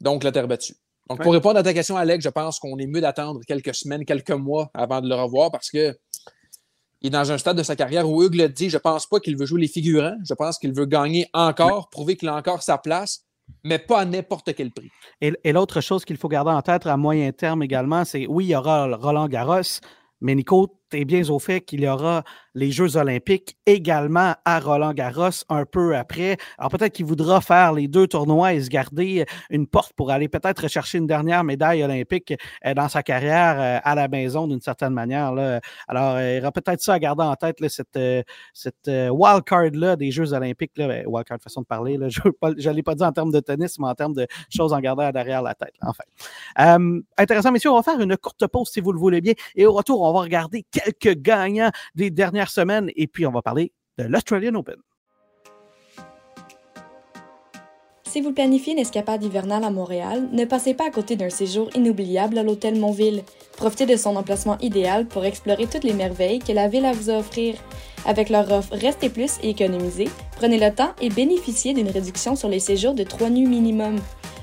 Donc, la terre battue. Donc, pour répondre à ta question, Alex, je pense qu'on est mieux d'attendre quelques semaines, quelques mois avant de le revoir parce que il est dans un stade de sa carrière où Hugues le dit, je ne pense pas qu'il veut jouer les figurants. Je pense qu'il veut gagner encore, prouver qu'il a encore sa place, mais pas à n'importe quel prix. Et, et l'autre chose qu'il faut garder en tête à moyen terme également, c'est oui, il y aura Roland Garros, mais Nico, tu es bien au fait qu'il y aura les Jeux olympiques également à Roland-Garros un peu après. Alors peut-être qu'il voudra faire les deux tournois et se garder une porte pour aller peut-être rechercher une dernière médaille olympique euh, dans sa carrière euh, à la maison d'une certaine manière. Là. Alors il aura peut-être ça à garder en tête, là, cette, euh, cette wildcard-là des Jeux olympiques. Là. Ben, wildcard, façon de parler. Là. Je ne l'ai pas dit en termes de tennis, mais en termes de choses en gardant derrière la tête. Enfin. intéressant, messieurs, on va faire une courte pause si vous le voulez bien. Et au retour, on va regarder quelques gagnants des dernières semaines et puis on va parler de l'Australian Open. Si vous planifiez une escapade hivernale à Montréal, ne passez pas à côté d'un séjour inoubliable à l'hôtel Montville. Profitez de son emplacement idéal pour explorer toutes les merveilles que la ville a à vous offrir. Avec leur offre Restez plus et économisez, prenez le temps et bénéficiez d'une réduction sur les séjours de 3 nuits minimum.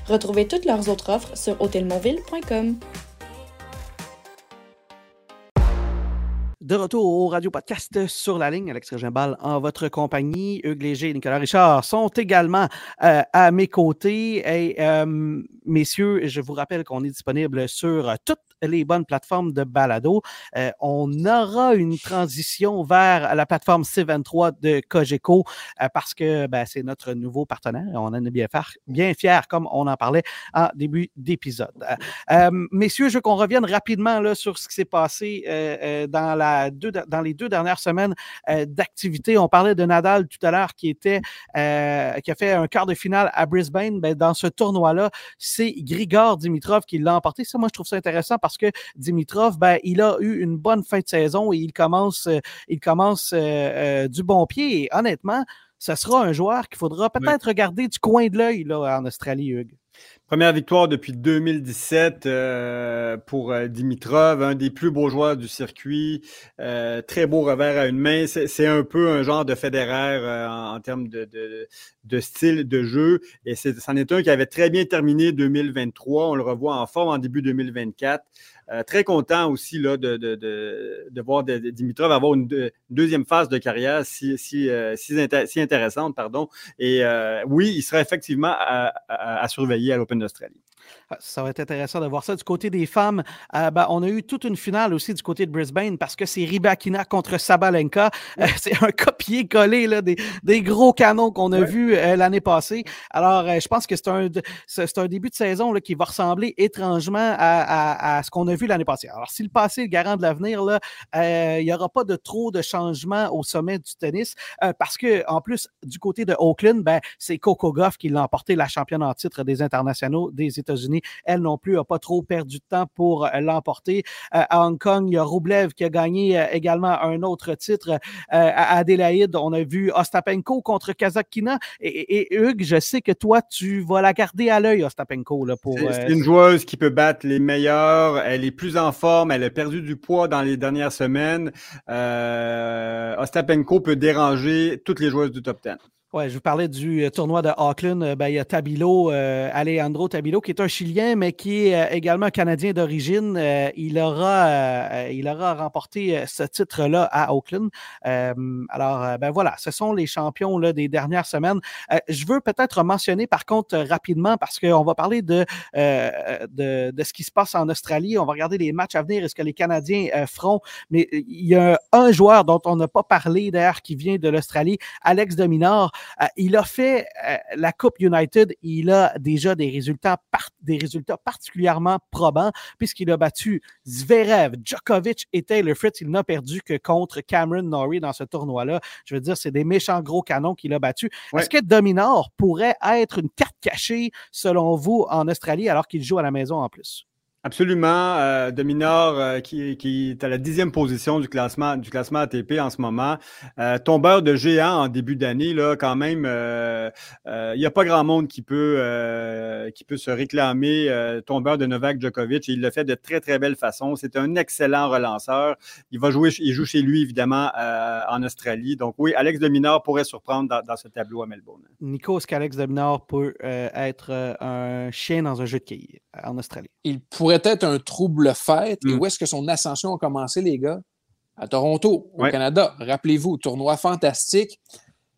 Retrouvez toutes leurs autres offres sur hôtelmontville.com. De retour au Radio Podcast sur la ligne, Alex Gimbal en votre compagnie. Hugues Léger et Nicolas Richard sont également euh, à mes côtés. Et, euh, messieurs, je vous rappelle qu'on est disponible sur toutes les bonnes plateformes de balado. Euh, on aura une transition vers la plateforme C23 de Cogeco parce que ben, c'est notre nouveau partenaire. On en est bien, fiers, bien comme on en parlait en début d'épisode. messieurs, je veux qu'on revienne rapidement là, sur ce qui s'est passé dans la dans les deux dernières semaines euh, d'activité. On parlait de Nadal tout à l'heure qui était euh, qui a fait un quart de finale à Brisbane. Ben, dans ce tournoi-là, c'est Grigor Dimitrov qui l'a emporté. Ça, moi, je trouve ça intéressant parce que Dimitrov, ben, il a eu une bonne fin de saison et il commence, il commence du bon pied. Et honnêtement, ce sera un joueur qu'il faudra peut-être regarder du coin de l'œil en Australie, Hugues. Première victoire depuis 2017 euh, pour euh, Dimitrov, un des plus beaux joueurs du circuit. Euh, très beau revers à une main. C'est un peu un genre de Federer en, termes de, de, style de jeu. Et c'en est, un qui avait très bien terminé 2023. On le revoit en forme en début 2024. Euh, très content aussi là, de, de, de, voir Dimitrov avoir une deuxième phase de carrière si, si, euh, si, intéressante. Pardon. Et euh, oui, il sera effectivement à, à surveiller à l'Open d'Australie. Ah, ça va être intéressant de voir ça. Du côté des femmes, euh, ben, on a eu toute une finale aussi du côté de Brisbane parce que c'est Ribakina contre Sabalenka. Euh, c'est un copier-coller des, des, gros canons qu'on a vus euh, l'année passée. Alors, je pense que c'est un, c'est un début de saison là, qui va ressembler étrangement à, à, ce qu'on a vu l'année passée. Alors, si le passé est le garant de l'avenir, il n'y aura pas de trop de changements au sommet du tennis parce que, en plus, du côté de Oakland, ben, c'est Coco Goff qui l'a emporté la championne en titre des internationaux des États-Unis elle non plus n'a pas trop perdu de temps pour euh, l'emporter. Euh, à Hong Kong, il y a Roublev qui a gagné euh, également un autre titre. à Adélaïde, on a vu Ostapenko contre Kazakina. Et, Hugues, je sais que toi, tu vas la garder à l'œil, Ostapenko. Là, pour, c'est une joueuse qui peut battre les meilleurs. Elle est plus en forme. Elle a perdu du poids dans les dernières semaines. Ostapenko peut déranger toutes les joueuses du top 10. Ouais, je vous parlais du euh, tournoi de Auckland. Euh, ben, il y a Tabilo, euh, Alejandro Tabilo, qui est un Chilien, mais qui est également Canadien d'origine. il, aura, il aura remporté ce titre-là à Auckland. alors, ben voilà, ce sont les champions là, des dernières semaines. je veux peut-être mentionner, par contre, rapidement, parce qu'on va parler de, de, de, ce qui se passe en Australie. On va regarder les matchs à venir et ce que les Canadiens feront. Mais il y a un joueur dont on n'a pas parlé, d'ailleurs, qui vient de l'Australie, Alex Dominard. Euh, il a fait euh, la Coupe United, il a déjà des résultats, des résultats particulièrement probants puisqu'il a battu Zverev, Djokovic et Taylor Fritz. Il n'a perdu que contre Cameron Norrie dans ce tournoi-là. Je veux dire, c'est des méchants gros canons qu'il a battus. Est-ce que Dominor pourrait être une carte cachée, selon vous, en Australie alors qu'il joue à la maison en plus? Absolument. Euh, Dominor, euh, qui, qui, est à la dixième position du classement, du classement ATP en ce moment. Euh, tombeur de géant en début d'année, là, quand même, euh, il n'y a pas grand monde qui peut, qui peut se réclamer tombeur de Novak Djokovic. il le fait de très, très belle façon. C'est un excellent relanceur. Il va jouer, il joue chez lui, évidemment, en Australie. Donc oui, Alex Dominor pourrait surprendre dans, dans ce tableau à Melbourne. Nico, est-ce qu'Alex Dominor peut être un chien dans un jeu de quilles en Australie? Il pourrait être un trouble fait. Et mm. où est-ce que son ascension a commencé, les gars? À Toronto, au Canada. Rappelez-vous, tournoi fantastique.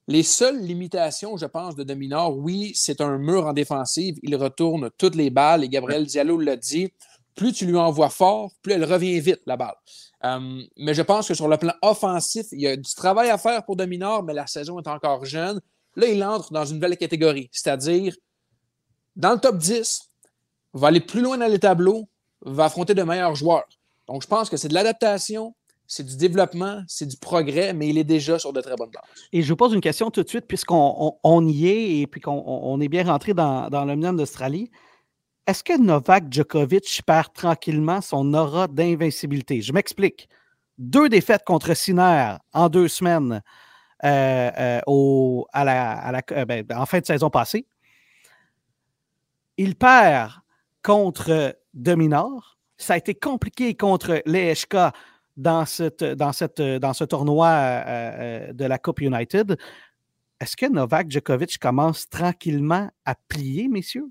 Les seules limitations, je pense, de Dominor, oui, c'est un mur en défensive. Il retourne toutes les balles et Gabriel Diallo l'a dit. Plus tu lui envoies fort, plus elle revient vite, la balle. Euh, mais je pense que sur le plan offensif, il y a du travail à faire pour Dominor, mais la saison est encore jeune. Là, il entre dans une nouvelle catégorie, c'est-à-dire dans le top 10, va aller plus loin dans les tableaux, va affronter de meilleurs joueurs. Donc, je pense que c'est de l'adaptation, c'est du développement, c'est du progrès, mais il est déjà sur de très bonnes bases. Et je vous pose une question tout de suite, puisqu'on y est et puis qu'on est bien rentré dans, dans d'Australie. Est-ce que Novak Djokovic perd tranquillement son aura d'invincibilité? Je m'explique. Deux défaites contre Sinner en deux semaines euh, euh, euh, ben, en fin de saison passée. Il perd contre Dominor. Ça a été compliqué contre l'ESK dans, cette, dans, cette, dans ce tournoi euh, euh, de la Coupe United. Est-ce que Novak Djokovic commence tranquillement à plier, messieurs?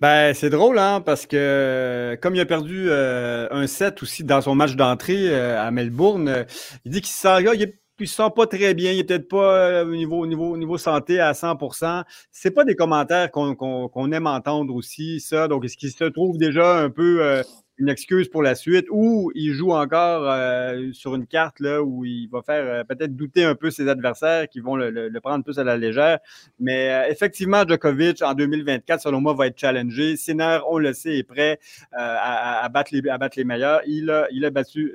Ben, c'est drôle, hein, parce que comme il a perdu euh, un set aussi dans son match d'entrée à Melbourne, il dit qu'il se sent, il il se sent pas très bien, il est peut-être pas euh, au niveau, niveau, niveau santé à 100% C'est pas des commentaires qu'on aime entendre aussi, ça. Donc, est-ce qu'il se trouve déjà un peu euh, une excuse pour la suite ou il joue encore euh, sur une carte là, où il va faire euh, peut-être douter un peu ses adversaires qui vont le, prendre plus à la légère. Mais euh, effectivement, Djokovic en 2024, selon moi, va être challengé. Sinner, on le sait, est prêt à, battre les, meilleurs. Il a, battu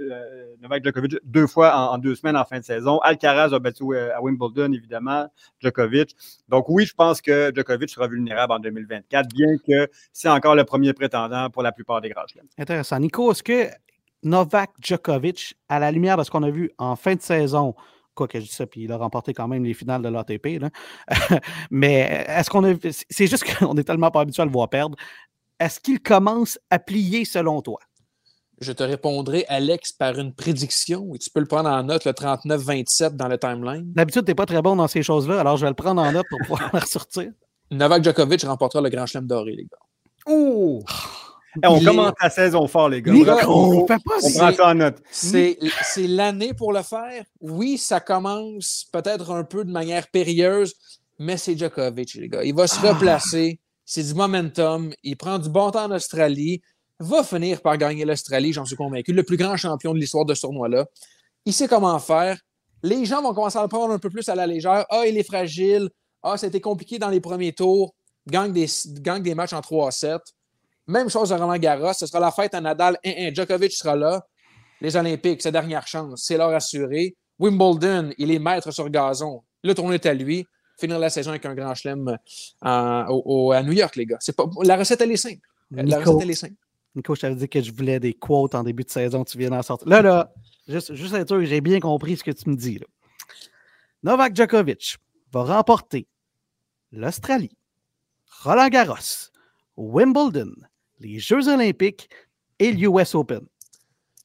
Novak Djokovic deux fois en, deux semaines en fin de saison. Alcaraz a battu à Wimbledon, évidemment, Djokovic. Donc oui, je pense que Djokovic sera vulnérable en 2024, bien que c'est encore le premier prétendant pour la plupart des grands intéressant. Nico, est-ce que Novak Djokovic, à la lumière de ce qu'on a vu en fin de saison, quoi que je dis ça, puis il a remporté quand même les finales de l'ATP, mais est-ce qu'on a. C'est juste qu'on est tellement pas habitué à le voir perdre. Est-ce qu'il commence à plier selon toi? Je te répondrai, Alex, par une prédiction, et tu peux le prendre en note, le 39-27 dans le timeline. D'habitude, tu n'es pas très bon dans ces choses-là, alors je vais le prendre en note pour pouvoir la ressortir. Novak Djokovic remportera le Grand Chelem doré, les gars. Oh! On commence la saison fort, les gars. on, fait pas on prend ça en note. C'est l'année pour le faire. Oui, ça commence peut-être un peu de manière périlleuse, mais c'est Djokovic, les gars. Il va se ah. replacer. C'est du momentum. Il prend du bon temps en Australie. Va finir par gagner l'Australie, j'en suis convaincu. Le plus grand champion de l'histoire de ce tournoi-là. Il sait comment faire. Les gens vont commencer à le prendre un peu plus à la légère. Ah, il est fragile. Ah, ça a été compliqué dans les premiers tours. Gagne des, gagne des matchs en 3-7. Même chose à Roland Garros. Ce sera la fête à Nadal. Djokovic sera là. Les Olympiques, sa dernière chance. C'est leur assuré. Wimbledon, il est maître sur gazon. Le tournoi est à lui. Finir la saison avec un grand chelem euh, à, New York, les gars. Pas, la recette, elle est simple. la recette, elle est simple. Nico, je t'avais dit que je voulais des quotes en début de saison. Tu viens d'en sortir. Là, là, juste, juste être sûr que j'ai bien compris ce que tu me dis. Novak Djokovic va remporter l'Australie, Roland Garros, Wimbledon, les Jeux olympiques et l'US Open.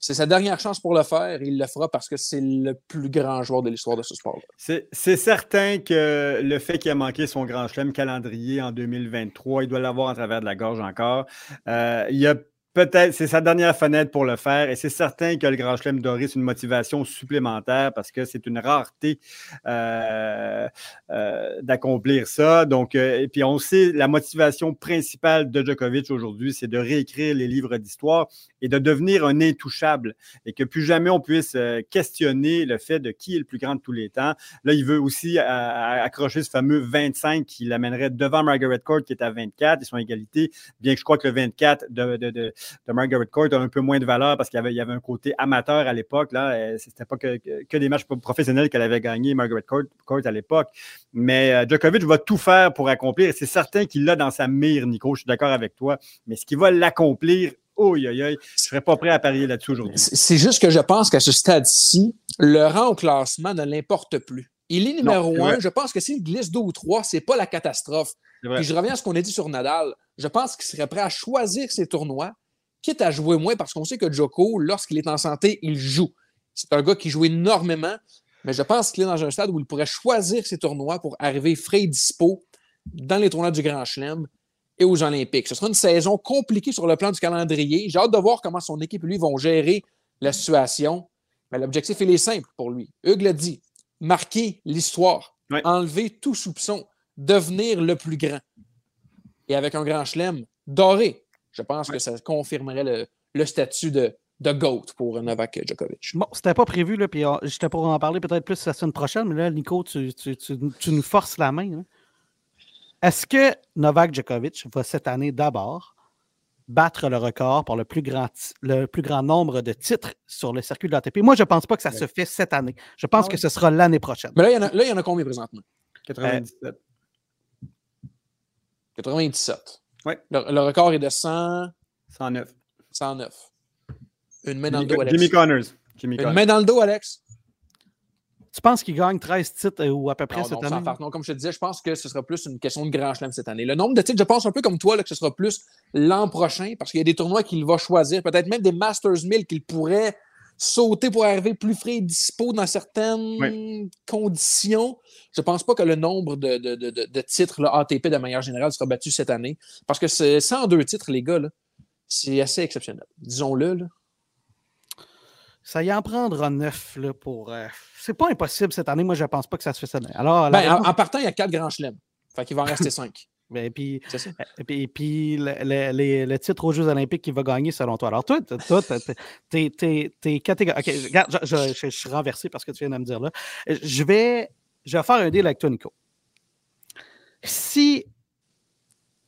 C'est sa dernière chance pour le faire. Il le fera parce que c'est le plus grand joueur de l'histoire de ce sport. C'est certain que le fait qu'il a manqué son grand chelem calendrier en 2023, il doit l'avoir en travers de la gorge encore. Euh, il a peut-être, c'est sa dernière fenêtre pour le faire et c'est certain que le Grand Chelem doré, c'est une motivation supplémentaire parce que c'est une rareté euh, euh, d'accomplir ça. Donc, euh, et puis on sait, la motivation principale de Djokovic aujourd'hui, c'est de réécrire les livres d'histoire et de devenir un intouchable et que plus jamais on puisse questionner le fait de qui est le plus grand de tous les temps. Là, il veut aussi accrocher ce fameux 25 qui l'amènerait devant Margaret Court qui est à 24 et son égalité, bien que je crois que le 24 de, de de Margaret Court a un peu moins de valeur parce qu'il y avait, y avait un côté amateur à l'époque. Là, c'était pas que, que, des matchs professionnels qu'elle avait gagné Margaret Court, à l'époque. Mais euh, Djokovic va tout faire pour accomplir. C'est certain qu'il l'a dans sa mire, Nico. Je suis d'accord avec toi. Mais ce qu'il va l'accomplir, oh, je ne serais pas prêt à parier là-dessus aujourd'hui. C'est juste que je pense qu'à ce stade-ci, le rang au classement ne l'importe plus. Il est numéro un. Je pense que s'il glisse deux ou trois, c'est pas la catastrophe. Puis je reviens à ce qu'on a dit sur Nadal. Je pense qu'il serait prêt à choisir ses tournois quitte à jouer moins, parce qu'on sait que Joko, lorsqu'il est en santé, il joue. C'est un gars qui joue énormément, mais je pense qu'il est dans un stade où il pourrait choisir ses tournois pour arriver frais et dispo dans les tournois du Grand Chelem et aux Olympiques. Ce sera une saison compliquée sur le plan du calendrier. J'ai hâte de voir comment son équipe et lui vont gérer la situation. Mais l'objectif, il est simple pour lui. Hugues l'a dit, marquer l'histoire, enlever tout soupçon, devenir le plus grand. Et avec un grand chelem doré, je pense que ça confirmerait le, statut de, de GOAT pour Novak Djokovic. Bon, c'était pas prévu, là, puis ah, j'étais pour en parler peut-être plus la semaine prochaine, mais là, Nico, tu, nous forces la main. Hein. Est-ce que Novak Djokovic va cette année d'abord battre le record pour le plus grand, le plus grand nombre de titres sur le circuit de l'ATP? Moi, je ne pense pas que ça se fait cette année. Je pense ah que ce sera l'année prochaine. Mais là, il y, en a, là, il y en a combien présentement? 97. 97. Le, record est de 100... 109. 109. Une main dans le dos, Alex. Jimmy Connors. Une main dans le dos, Alex. Tu penses qu'il gagne 13 titres euh, ou à peu près cette année? non, comme je te disais, je pense que ce sera plus une question de grand chelem cette année. Le nombre de titres, je pense un peu comme toi, là, que ce sera plus l'an prochain, parce qu'il y a des tournois qu'il va choisir, peut-être même des Masters 1000 qu'il pourrait sauter pour arriver plus frais et dispo dans certaines conditions. Je ne pense pas que le nombre de, de, de, de titres là, ATP de manière générale sera battu cette année. Parce que c'est 102 titres, les gars, c'est assez exceptionnel. Disons-le. Ça y en prendra neuf là, pour. Euh, c'est pas impossible cette année. Moi, je ne pense pas que ça se fait cette année. Alors, ben, en, partant, il y a quatre grands chelems. Fait qu'il va en rester cinq. Ben, et puis, et puis, le, titre aux Jeux Olympiques qu'il va gagner selon toi. Alors, toi, toi t'es, t'es, catégorique. OK, regarde, je, suis renversé parce que tu viens de me dire là. Je vais, je vais faire un deal avec toi, Nico. Si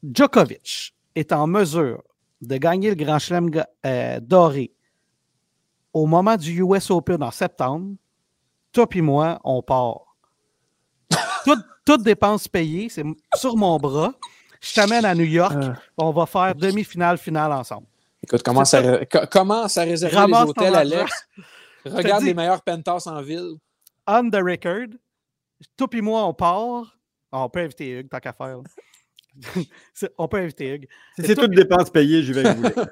Djokovic est en mesure de gagner le Grand Chelem euh, doré au moment du US Open en septembre, toi et moi, on part toutes dépenses payées, c'est sur mon bras. Je t'amène à New York. Ah. On va faire demi-finale, finale ensemble. Écoute, commence à, commence à réserver Ramasse les hôtels. Alex? Regarde dis. les meilleurs pentas en ville. On the record, toi et moi, on part. Ah, on peut inviter Hugues, tant qu'à faire. on peut inviter Hugues. Si c'est toutes dépenses payées, j'y vais avec vous.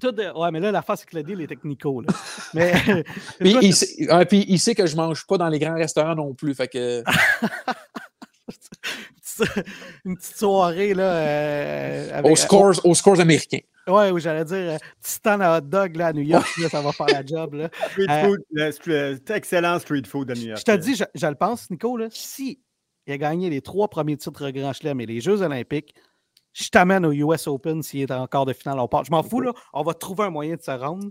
Tout de- Ouais, mais là, la face, c'est que le deal est technico. Là. Mais, Puis toi, il, sait, ah, puis il sait que je mange pas dans les grands restaurants non plus. Fait que une petite soirée là, euh, avec- aux scores, aux scores américains. Ouais, oui, j'allais dire, euh, petit stand à hot dog là, à New York, là, ça va faire la job. Là. Street Euh, food, le excellent street food de New York. Je te dis, je, je le pense, Nico, là, si il a gagné les trois premiers titres Grand Chelem et les Jeux Olympiques, je t'amène au US Open s'il est en quart de finale. On part. Je m'en fous, là. On va trouver un moyen de se rendre.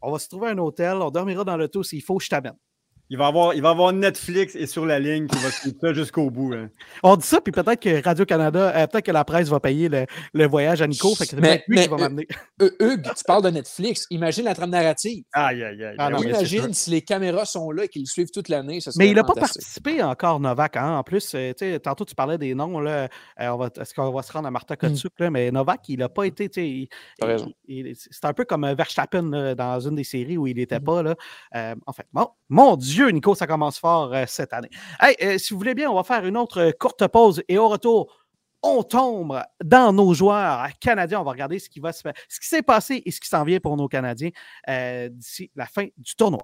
On va se trouver un hôtel. On dormira dans l'auto s'il faut, je t'amène. Il va avoir, il va avoir Netflix et sur la ligne qui va suivre ça jusqu'au bout. hein. On dit ça, puis peut-être que Radio-Canada, euh, peut-être que la presse va payer le, le voyage à Nico. Fait que c'est Mais- peut-être lui mais, qui va m'amener. Euh, Hugues, tu parles de Netflix. Imagine la trame narrative. Aïe, aïe, aïe. Ah non, c'est Imagine si les caméras sont là et qu'ils le suivent toute l'année. ça Mais il n'a pas participé encore, Novak. hein. En plus, euh, tu sais, tantôt, tu parlais des noms. Là, euh, on va, est-ce qu'on va se rendre à Marta Kotsuk? là, mais Novak, il n'a pas été. il- il- il- C'est un peu comme euh, Verstappen là, dans une des séries où il n'était Mhm. pas. Là. Euh, en fait, bon, mon Dieu, Nico, ça commence fort euh, cette année. Hey, euh, si vous voulez bien, on va faire une autre euh, courte pause et au retour. On tombe dans nos joueurs canadiens. On va regarder ce qui va se faire, ce qui s'est passé et ce qui s'en vient pour nos Canadiens d'ici la fin du tournoi.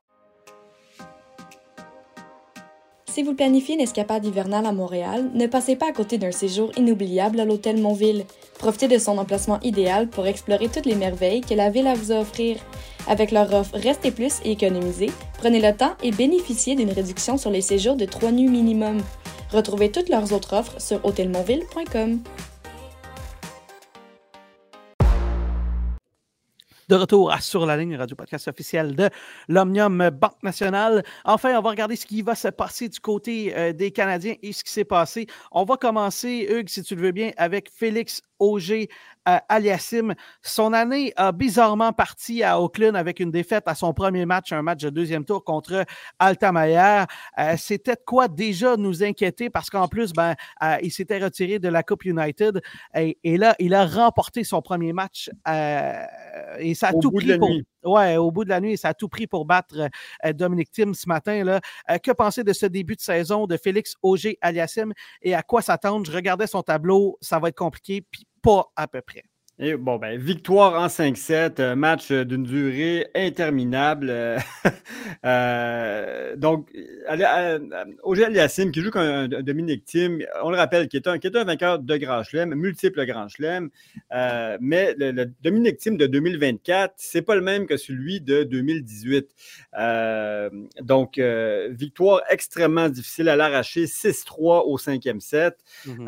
Si vous planifiez une escapade hivernale à Montréal, ne passez pas à côté d'un séjour inoubliable à l'hôtel Montville. Profitez de son emplacement idéal pour explorer toutes les merveilles que la ville a à vous offrir. Avec leur offre Restez plus et économisez, prenez le temps et bénéficiez d'une réduction sur les séjours de 3 nuits minimum. Retrouvez toutes leurs autres offres sur hôtelmontville.com. De retour à Sur la ligne, radio podcast officiel de l'Omnium Banque Nationale. Enfin, on va regarder ce qui va se passer du côté euh, des Canadiens et ce qui s'est passé. On va commencer, Hugues, si tu le veux bien, avec Félix Auger Aliassim. Son année a bizarrement parti à Auckland avec une défaite à son premier match, un match de deuxième tour contre Altamaya. Euh, C'était de quoi déjà nous inquiéter parce qu'en plus, ben, euh, il s'était retiré de la Coupe United et, et là, il a remporté son premier match euh, et ça a Au tout pris pour. nuit. Ouais, au bout de la nuit, ça a tout pris pour battre euh, Dominique Thiem ce matin. Là. Euh, que penser de ce début de saison de Félix Auger Aliassim et à quoi s'attendre? Je regardais son tableau, ça va être compliqué, puis pas à peu près. Et bon, ben, victoire en 5-7, un match euh, d'une durée interminable. euh, euh, donc, Auger Aliassim, qui joue comme un, un Dominique Thiem, on le rappelle, qui est un, qui est un vainqueur de Grand Chelem, multiple Grand Chelem, euh, mais le, le Dominique Thiem de 2024, c'est pas le même que celui de 2018. Euh, donc, euh, victoire extrêmement difficile à l'arracher, 6-3 au cinquième set.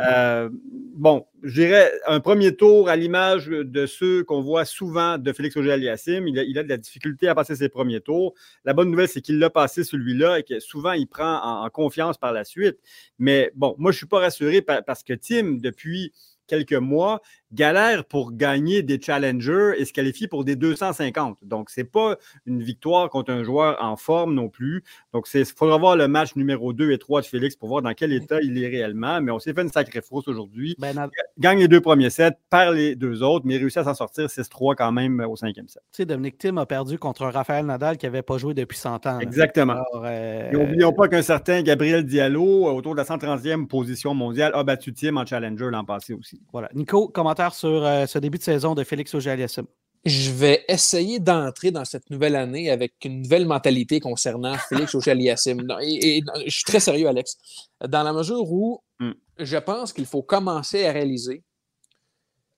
Euh, bon, je dirais un premier tour à l'image de ceux qu'on voit souvent de Félix Auger-Aliassime. Il a, il a de la difficulté à passer ses premiers tours. La bonne nouvelle, c'est qu'il l'a passé celui-là et que souvent, il prend en, confiance par la suite. Mais bon, moi, je ne suis pas rassuré par- parce que Tim, depuis quelques mois, galère pour gagner des challengers et se qualifie pour des 250. Donc, ce n'est pas une victoire contre un joueur en forme non plus. Donc, il faudra voir le match numéro 2 et 3 de Félix pour voir dans quel état il est réellement. Mais on s'est fait une sacrée frousse aujourd'hui. Ben, tu Gagne les deux premiers sets, perd les deux autres, mais réussit à s'en sortir 6-3 quand même au cinquième set. sais, Dominique Thiem a perdu contre un Raphaël Nadal qui n'avait pas joué depuis 100 ans. Exactement. Alors, euh, Et n'oublions pas qu'un certain Gabriel Diallo, autour de la 130e position mondiale, a battu Tim en challenger l'an passé aussi. voilà. Nico, commentaire sur euh, ce début de saison de Félix Auger-Aliassime. Je vais essayer d'entrer dans cette nouvelle année avec une nouvelle mentalité concernant Félix Auger-Aliassime. Et, je suis très sérieux, Alex. Dans la mesure où Mm. je pense qu'il faut commencer à réaliser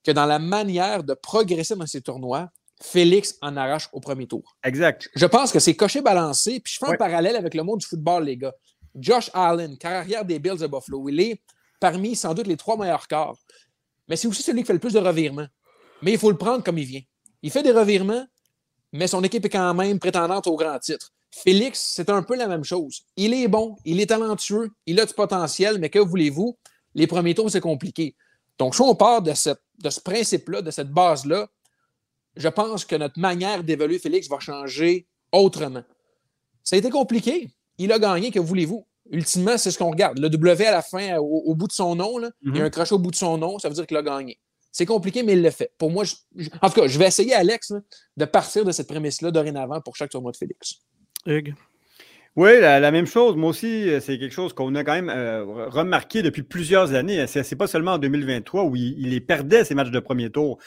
que dans la manière de progresser dans ces tournois, Félix en arrache au premier tour. Exact. Je pense que c'est coché balancé. Puis je fais un Ouais. parallèle avec le monde du football, les gars. Josh Allen, carrière des Bills de Buffalo, il est parmi sans doute les trois meilleurs corps. Mais c'est aussi celui qui fait le plus de revirements. Mais il faut le prendre comme il vient. Il fait des revirements, mais son équipe est quand même prétendante au grand titre. Félix, c'est un peu la même chose. Il est bon, il est talentueux, il a du potentiel, mais que voulez-vous? Les premiers tours, c'est compliqué. Donc, si on part de, ce principe-là, de cette base-là, je pense que notre manière d'évaluer Félix va changer autrement. Ça a été compliqué. Il a gagné, que voulez-vous? Ultimement, c'est ce qu'on regarde. Le W à la fin, au, au bout de son nom, là, il y a un crochet au bout de son nom, ça veut dire qu'il a gagné. C'est compliqué, mais il le fait. Pour moi, en tout cas, je vais essayer, Alex, de partir de cette prémisse-là dorénavant pour chaque tournoi de Félix. Hugues? Oui, la, même chose. Moi aussi, euh, c'est quelque chose qu'on a quand même euh, remarqué depuis plusieurs années. C'est, pas seulement en 2023 où il, les perdait, ces matchs de premier tour.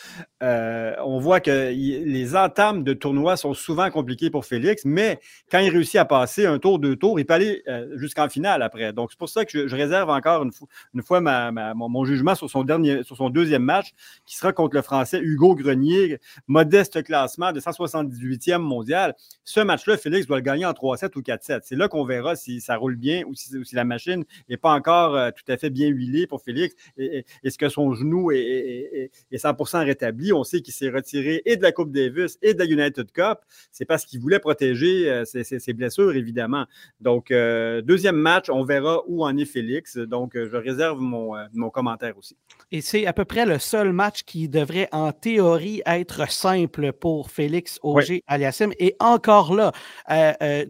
Euh, on voit que les entames de tournoi sont souvent compliquées pour Félix, mais quand il réussit à passer un tour, deux tours, il peut aller jusqu'en finale après. Donc, c'est pour ça que je, réserve encore une, une fois mon, jugement sur son, sur son deuxième match, qui sera contre le Français Hugo Grenier, modeste classement de 178e mondial. Ce match-là, Félix doit le gagner en 3-7 ou 4-7. C'est là qu'on verra si ça roule bien ou si, la machine n'est pas encore euh, tout à fait bien huilée pour Félix. Est-ce que son genou est, 100% rétabli? On sait qu'il s'est retiré et de la Coupe Davis et de la United Cup. C'est parce qu'il voulait protéger euh, ses, blessures, évidemment. Donc, euh, deuxième match, on verra où en est Félix. Donc, je réserve mon, mon commentaire aussi. Et c'est à peu près le seul match qui devrait, en théorie, être simple pour Félix Auger Aliassim. Et encore là,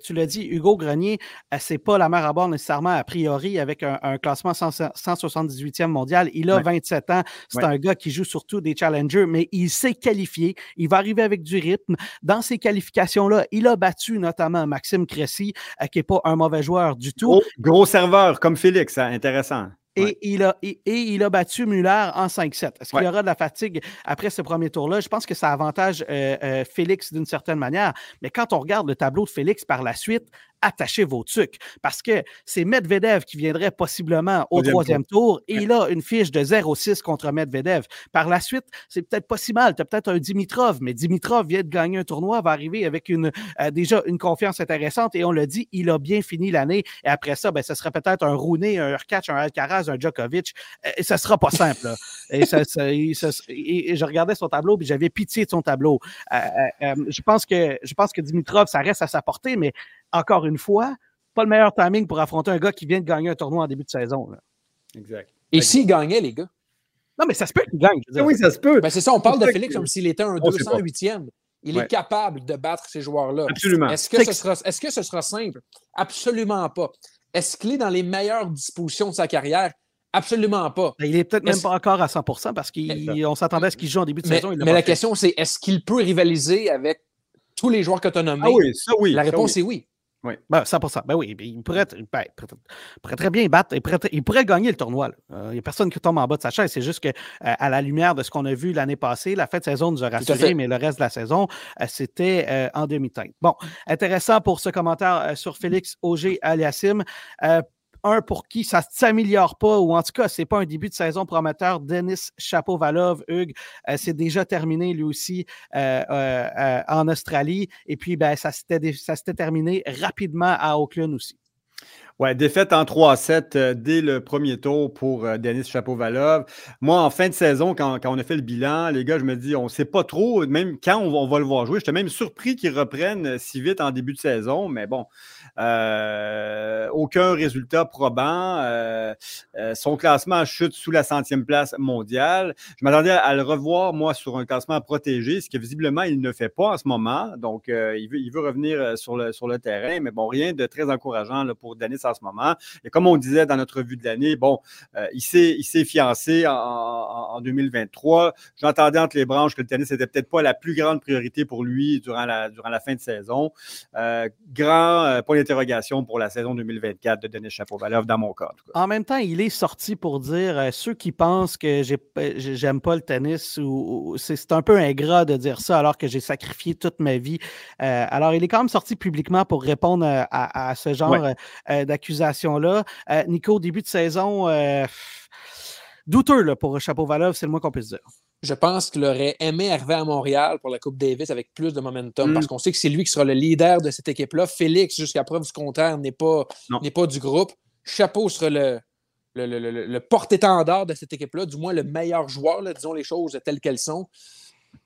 tu l'as dit, Hugo Grenier, euh, c'est pas la mer à bord nécessairement a priori avec un, classement 178e mondial. Il a 27 ans. C'est un gars qui joue surtout des challengers, mais il s'est qualifié. Il va arriver avec du rythme. Dans ces qualifications-là, il a battu notamment Maxime Cressy, euh, qui n'est pas un mauvais joueur du tout. Gros, serveur comme Félix, hein, intéressant. Et, il a, et, il a battu Muller en 5-7. Est-ce qu'il y aura de la fatigue après ce premier tour-là? Je pense que ça avantage euh, Félix d'une certaine manière. Mais quand on regarde le tableau de Félix par la suite, attachez vos trucs parce que c'est Medvedev qui viendrait possiblement au troisième tour et il a une fiche de 0-6 contre Medvedev. Par la suite, c'est peut-être pas si mal. Tu as peut-être un Dimitrov, mais Dimitrov vient de gagner un tournoi, va arriver avec une, euh, déjà une confiance intéressante et on l'a dit, il a bien fini l'année. Et après ça, ben, ce serait peut-être un Rooney, un Urkach, un Alcaraz, un Djokovic. Euh, et ça sera pas simple. Et, ça, et, je regardais son tableau et j'avais pitié de son tableau. Euh, je, pense que, je pense que Dimitrov, ça reste à sa portée, mais encore une fois, pas le meilleur timing pour affronter un gars qui vient de gagner un tournoi en début de saison. Exact. Et s'il gagnait, les gars? Non, mais ça se peut qu'il gagne. Oui, ça se peut. Ben, c'est ça, on parle de Félix comme s'il était un 208e. Il est capable de battre ces joueurs-là. Absolument. Est-ce que, ce sera, est que ce sera simple? Absolument pas. Est-ce qu'il est dans les meilleures dispositions de sa carrière? Absolument pas. Ben, il est peut-être même pas encore à 100% parce qu'on s'attendait à ce qu'il joue en début de saison. mais la question, c'est est-ce qu'il peut rivaliser avec tous les joueurs que tu as nommés? Ah oui, ça oui. La réponse est oui. Oui. Ben, 100 Ben oui, il pourrait, ben, pourrait, très bien battre. Il pourrait, il pourrait gagner le tournoi. Euh, il n'y a personne qui tombe en bas de sa chaise. C'est juste que, euh, à la lumière de ce qu'on a vu l'année passée, la fin de saison nous a rassuré, mais le reste de la saison, euh, c'était en demi-teinte. Bon, intéressant pour ce commentaire sur Félix Auger Aliassim un pour qui ça ne s'améliore pas, ou en tout cas, ce n'est pas un début de saison prometteur. Denis Chapovalov, Hugues, euh, c'est déjà terminé lui aussi euh, euh, en Australie. Et puis, ben, ça s'était terminé rapidement à Auckland aussi. Ouais, défaite en 3-7 euh, dès le premier tour pour euh, Denis Chapovalov. Moi, en fin de saison, quand, on a fait le bilan, les gars, je me dis, on ne sait pas trop, même quand on, va le voir jouer. J'étais même surpris qu'il reprenne euh, si vite en début de saison, mais bon, aucun résultat probant. son classement chute sous la centième place mondiale. Je m'attendais à, le revoir, moi, sur un classement protégé, ce que visiblement, il ne fait pas en ce moment. Donc, il, veut, revenir sur le, terrain, mais bon, rien de très encourageant pour Denis en ce moment. Et comme on disait dans notre vue de l'année, bon, euh, il s'est fiancé en, 2023. J'entendais entre les branches que le tennis n'était peut-être pas la plus grande priorité pour lui durant la, durant la fin de saison. Euh, grand euh, point d'interrogation pour la saison 2024 de Denis Chapovalov dans mon cas. En, même temps, il est sorti pour dire ceux qui pensent que j'aime pas le tennis ou, c'est un peu ingrat de dire ça alors que j'ai sacrifié toute ma vie. alors, il est quand même sorti publiquement pour répondre à, ce genre accusation-là. Euh, Nico, début de saison, euh, douteux là, pour Chapeau-Valov, c'est le moins qu'on puisse dire. Je pense qu'il aurait aimé arriver à Montréal pour la Coupe Davis avec plus de momentum parce mm. qu'on sait que c'est lui qui sera le leader de cette équipe-là. Félix, jusqu'à preuve du contraire, n'est pas, pas du groupe. Chapeau sera le, le, porte-étendard de cette équipe-là, du moins le meilleur joueur, disons les choses telles qu'elles sont.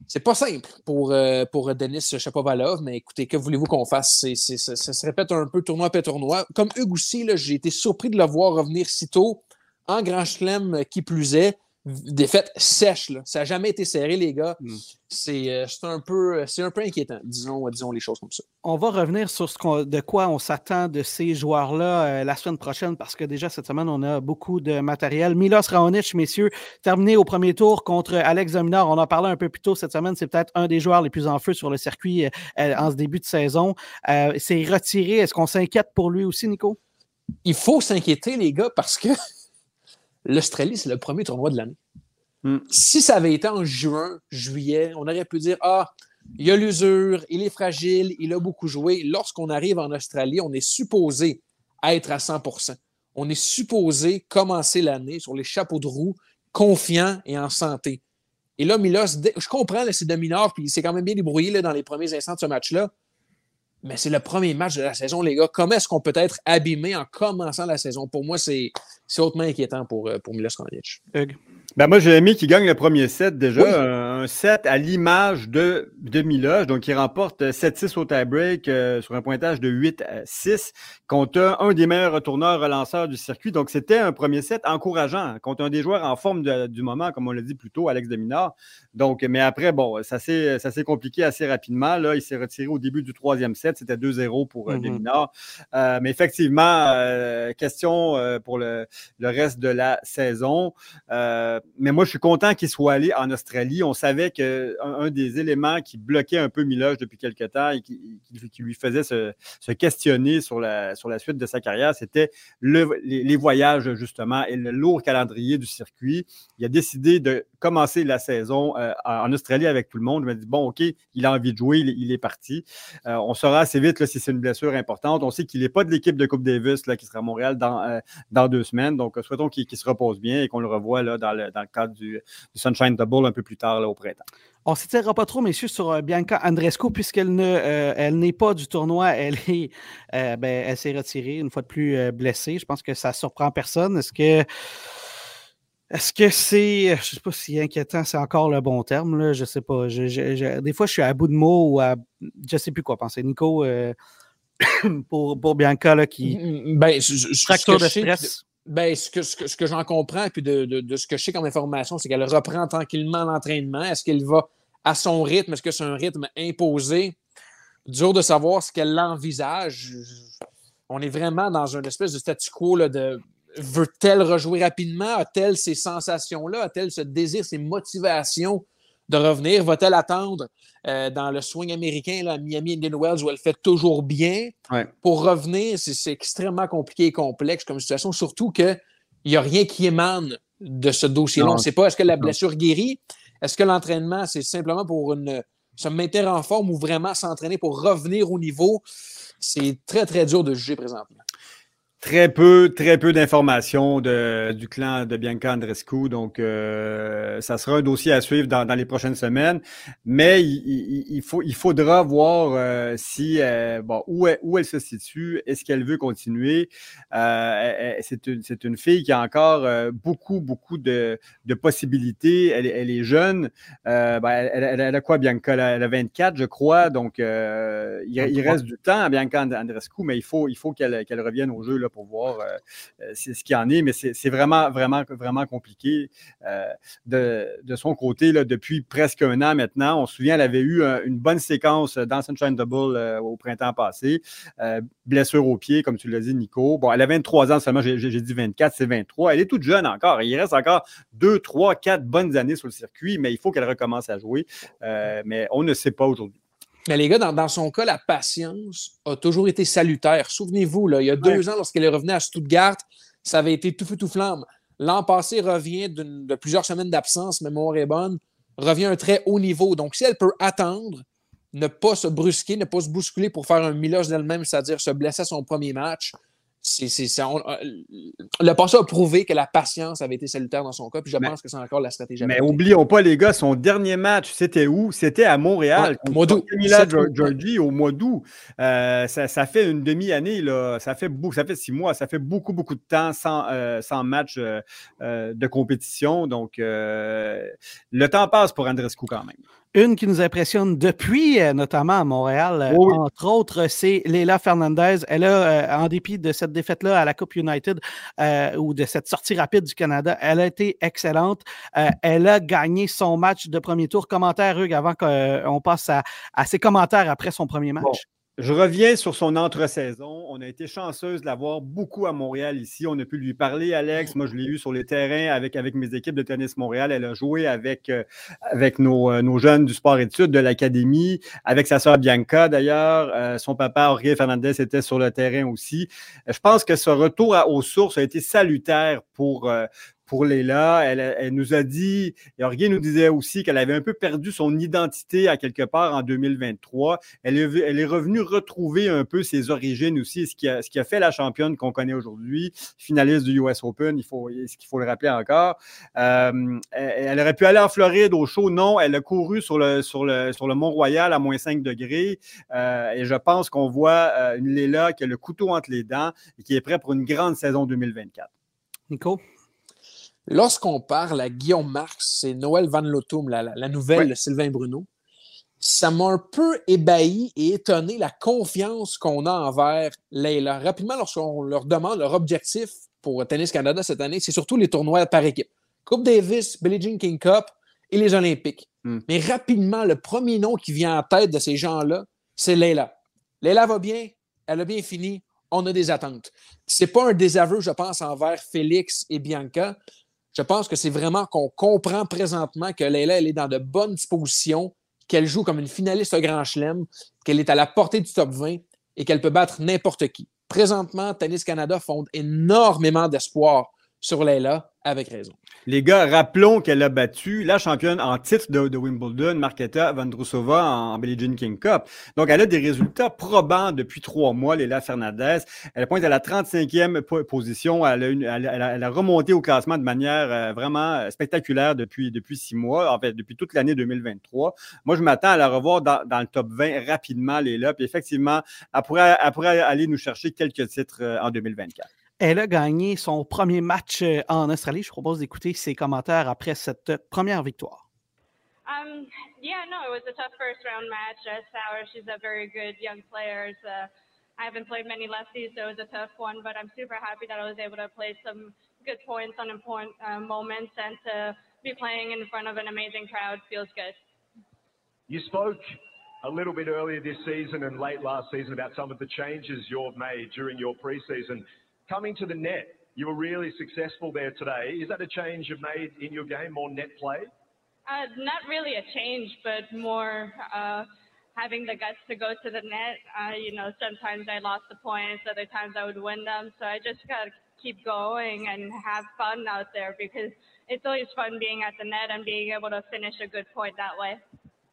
C'est pas simple pour, euh, pour Denis Chapovalov, mais écoutez, que voulez-vous qu'on fasse? ça, se répète un peu tournoi après tournoi. Comme Hugues aussi, j'ai été surpris de le voir revenir si tôt en Grand Chelem qui plus est. défaite sèche. Là. Ça n'a jamais été serré, les gars. Mm. C'est euh, c'est un, peu- c'est un peu inquiétant, disons, disons les choses comme ça. On va revenir sur ce qu'on- de quoi on s'attend de ces joueurs-là euh, la semaine prochaine parce que déjà cette semaine, on a beaucoup de matériel. Milos Raonic, messieurs, terminé au premier tour contre Alex Dominard. On en parlait un peu plus tôt cette semaine. C'est peut-être un des joueurs les plus en feu sur le circuit euh, euh, en ce début de saison. Euh, c'est retiré. Est-ce qu'on s'inquiète pour lui aussi, Nico? Il faut s'inquiéter, les gars, parce que l'Australie, c'est le premier tournoi de l'année. Mm. Si ça avait été en juin, juillet, on aurait pu dire Ah, il a l'usure, il est fragile, il a beaucoup joué. Lorsqu'on arrive en Australie, on est supposé être à 100% On est supposé commencer l'année sur les chapeaux de roue, confiant et en santé. Et là, Milos, je comprends, c'est de mineur, puis il s'est quand même bien débrouillé là, dans les premiers instants de ce match-là. Mais c'est le premier match de la saison, les gars. Comment est-ce qu'on peut être abîmé en commençant la saison? Pour moi, c'est c'est hautement inquiétant pour, euh, pour Milos. Hugues? Ben moi, j'ai aimé qu'il gagne le premier set déjà. Oui. Un, un set à l'image de, de Miloche. Donc, il remporte 7-6 au tie-break euh, sur un pointage de 8-6 contre un, des meilleurs retourneurs relanceurs du circuit. Donc, c'était un premier set encourageant contre un des joueurs en forme de- du moment, comme on l'a dit plus tôt, Alex Dominard. Donc, mais après, bon, ça s'est compliqué assez rapidement. Là, il s'est retiré au début du troisième set. C'était 2-0 pour euh, Mhm. Dominard. Euh, mais effectivement, euh, question euh, pour le, le reste de la saison. Euh, mais moi, je suis content qu'il soit allé en Australie. On savait qu'un un des éléments qui bloquait un peu Miloche depuis quelque temps et qui, lui faisait se, questionner sur la, sur la suite de sa carrière, c'était le- les, voyages, justement, et le lourd calendrier du circuit. Il a décidé de commencer la saison euh, en Australie avec tout le monde. Il m'a dit, bon, OK, il a envie de jouer, il, est parti. Euh, on saura assez vite si c'est une blessure importante. On sait qu'il n'est pas de l'équipe de Coupe Davis là, qui sera à Montréal dans, euh, dans deux semaines. Donc, euh, souhaitons qu'il se repose bien et qu'on le revoie là, dans, le, cadre du, Sunshine Double un peu plus tard là, printemps. On ne s'étirera pas trop, messieurs, sur euh, Bianca Andrescu, puisqu'elle ne, euh, elle n'est pas du tournoi. Elle est, euh, ben, elle s'est retirée une fois de plus euh, blessée. Je pense que ça surprend personne. Est-ce que, est-ce que c'est, je ne sais pas si inquiétant, c'est encore le bon terme. Là, je sais pas. Je- je- je- des fois, je suis à bout de mots ou à, je sais plus quoi penser. Nico, euh, pour, pour Bianca là, qui Ben, ce- ce- ce fracture que de je stress. Ben, ce que, ce que, que j'en comprends, puis de, de- de ce que je sais comme information, c'est qu'elle reprend tranquillement l'entraînement. Est-ce qu'elle va à son rythme? Est-ce que c'est un rythme imposé? Dur de savoir ce qu'elle envisage. On est vraiment dans une espèce de statu quo là, de veut-elle rejouer rapidement? A-t-elle ces sensations-là? A-t-elle ce désir, ces motivations de revenir? Va-t-elle attendre euh, dans le swing américain là, à Miami Indian Wells où elle fait toujours bien? Ouais. Pour revenir, c'est extrêmement compliqué et complexe comme situation, surtout qu'il n'y a rien qui émane de ce dossier-là. On ne sait pas, est-ce que la blessure guérit? Est-ce que l'entraînement, c'est simplement pour une, se maintenir en forme ou vraiment s'entraîner pour revenir au niveau? C'est très, très dur de juger présentement. Très peu, très peu d'informations du clan de Bianca Andrescu. Donc, euh, ça sera un dossier à suivre dans, dans les prochaines semaines. Mais il, il- il faut, il faudra voir euh, si, euh, bon, où, elle, où elle se situe. Est-ce qu'elle veut continuer? C'est une, c'est une fille qui a encore beaucoup, beaucoup de, de possibilités. Elle, est- elle est jeune. Ben, elle, a quoi, Bianca? Elle a, elle a 24, je crois. Donc, il, il reste du temps à Bianca And- Andrescu, mais il faut, il faut qu'elle qu'elle revienne au jeu là, pour voir euh, euh, ce qu'il en est. Mais c'est vraiment, vraiment, vraiment compliqué euh, de, de son côté là, depuis presque un an maintenant. On se souvient, elle avait eu une bonne séquence dans Sunshine Double au printemps passé. Blessure au pied, comme tu l'as dit, Nico. Bon, elle a 23 ans seulement, j'ai dit 24, c'est 23. Elle est toute jeune encore. Il reste encore 2, 3, 4 bonnes années sur le circuit, mais il faut qu'elle recommence à jouer. Mais on ne sait pas aujourd'hui. Mais les gars, dans, dans son cas, la patience a toujours été salutaire. Souvenez-vous, là, il y a deux ans, lorsqu'elle est revenue à Stuttgart, ça avait été tout feu tout flamme. L'an passé revient de plusieurs semaines d'absence, mémoire est bonne, revient à un très haut niveau. Donc, si elle peut attendre, ne pas se brusquer, ne pas se bousculer pour faire un Milos d'elle-même, c'est-à-dire se blesser à son premier match, c'est, c'est, ça- on- euh, le passé a prouvé que la patience avait été salutaire dans son cas, puis je Mais- pense que c'est encore la stratégie. Mais oublions pas, les gars, son dernier match, c'était où? C'était à Montréal. Ouais, contre mois d'août. Camila 7 Gior- août, ouais. Giorgi au mois d'août. Euh, ça, ça fait une demi-année, là. Ça fait, beaucoup, ça fait six mois. Ça fait beaucoup, beaucoup de temps sans, euh, sans match euh, de compétition. Donc, le temps passe pour Andrescu quand même. Une qui nous impressionne depuis, euh, notamment à Montréal, euh, Oui. entre autres, c'est Leila Fernandez. Elle a, euh, en dépit de cette défaite-là à la Coupe United euh, ou de cette sortie rapide du Canada, elle a été excellente. Euh, elle a gagné son match de premier tour. Commentaire, Hugues, avant qu'on passe à, à ses commentaires après son premier match. Bon. Je reviens sur son entre-saison. On a été chanceuse de l'avoir beaucoup à Montréal ici. On a pu lui parler, Alex. Moi, je l'ai eu sur les terrains avec, mes équipes de tennis Montréal. Elle a joué avec, euh, euh, nos jeunes du sport études de l'académie, avec sa sœur Bianca d'ailleurs. Euh, son papa, Jorge Fernandez, était sur le terrain aussi. Je pense que ce retour aux sources a été salutaire pour, pour Léla. Elle, nous a dit, Jorge nous disait aussi qu'elle avait un peu perdu son identité à quelque part en 2023. Elle est, revenue retrouver un peu ses origines aussi, ce qui a, fait la championne qu'on connaît aujourd'hui, finaliste du US Open, il faut, ce qu'il faut le rappeler encore? Euh, elle, aurait pu aller en Floride au show, non, elle a couru sur le, Mont-Royal à moins 5 degrés euh, et je pense qu'on voit euh, une qui a le couteau entre les dents et qui est prête pour une grande saison 2024. Nico? Lorsqu'on parle à Guillaume Marx et Noël Van Lotum, la, nouvelle Ouais. de Sylvain Bruno, ça m'a un peu ébahi et étonné la confiance qu'on a envers Leila. Rapidement, lorsqu'on leur demande leur objectif pour Tennis Canada cette année, c'est surtout les tournois par équipe. Coupe Davis, Billie Jean King Cup et les Olympiques. Hmm. Mais rapidement, le premier nom qui vient en tête de ces gens-là, c'est Leila. Leila va bien, elle a bien fini, on a des attentes. C'est pas un désaveu, je pense, envers Félix et Bianca. Je pense que c'est vraiment qu'on comprend présentement que Leila, elle est dans de bonnes dispositions, qu'elle joue comme une finaliste au Grand Chelem, qu'elle est à la portée du top 20 et qu'elle peut battre n'importe qui. Présentement, Tennis Canada fonde énormément d'espoir sur Leila, avec raison. Les gars, rappelons qu'elle a battu la championne en titre de, Wimbledon, Marketa Vandrousova, en, en Jean King Cup. Donc, elle a des résultats probants depuis trois mois, Léla Fernandez. Elle pointe à la 35e po- position. Elle a, remonté au classement de manière euh, vraiment euh, spectaculaire depuis, six mois, en fait, depuis toute l'année 2023. Moi, je m'attends à la revoir dans, le top 20 rapidement, Léla. Puis effectivement, elle pourrait, elle pourrait aller nous chercher quelques titres euh, en 2024. Elle a gagné son premier match euh, en Australie. Je propose d'écouter ses commentaires après cette euh, première victoire. Um, yeah, no, it was a tough first round match. Uh, Sauer, she's a very good young player. Uh, I haven't played many lefties, so it was a tough one, but I'm super happy that I was able to play some good points on important uh, moments and to be playing in front of an amazing crowd feels good. You spoke a little bit earlier this season and late last season about some of the changes you've made during your preseason. Coming to the net, you were really successful there today. Is that a change you've made in your game, more net play? Uh, not really a change, but more uh, having the guts to go to the net. Uh, you know, sometimes I lost the points, other times I would win them. So I just got to keep going and have fun out there because it's always fun being at the net and being able to finish a good point that way.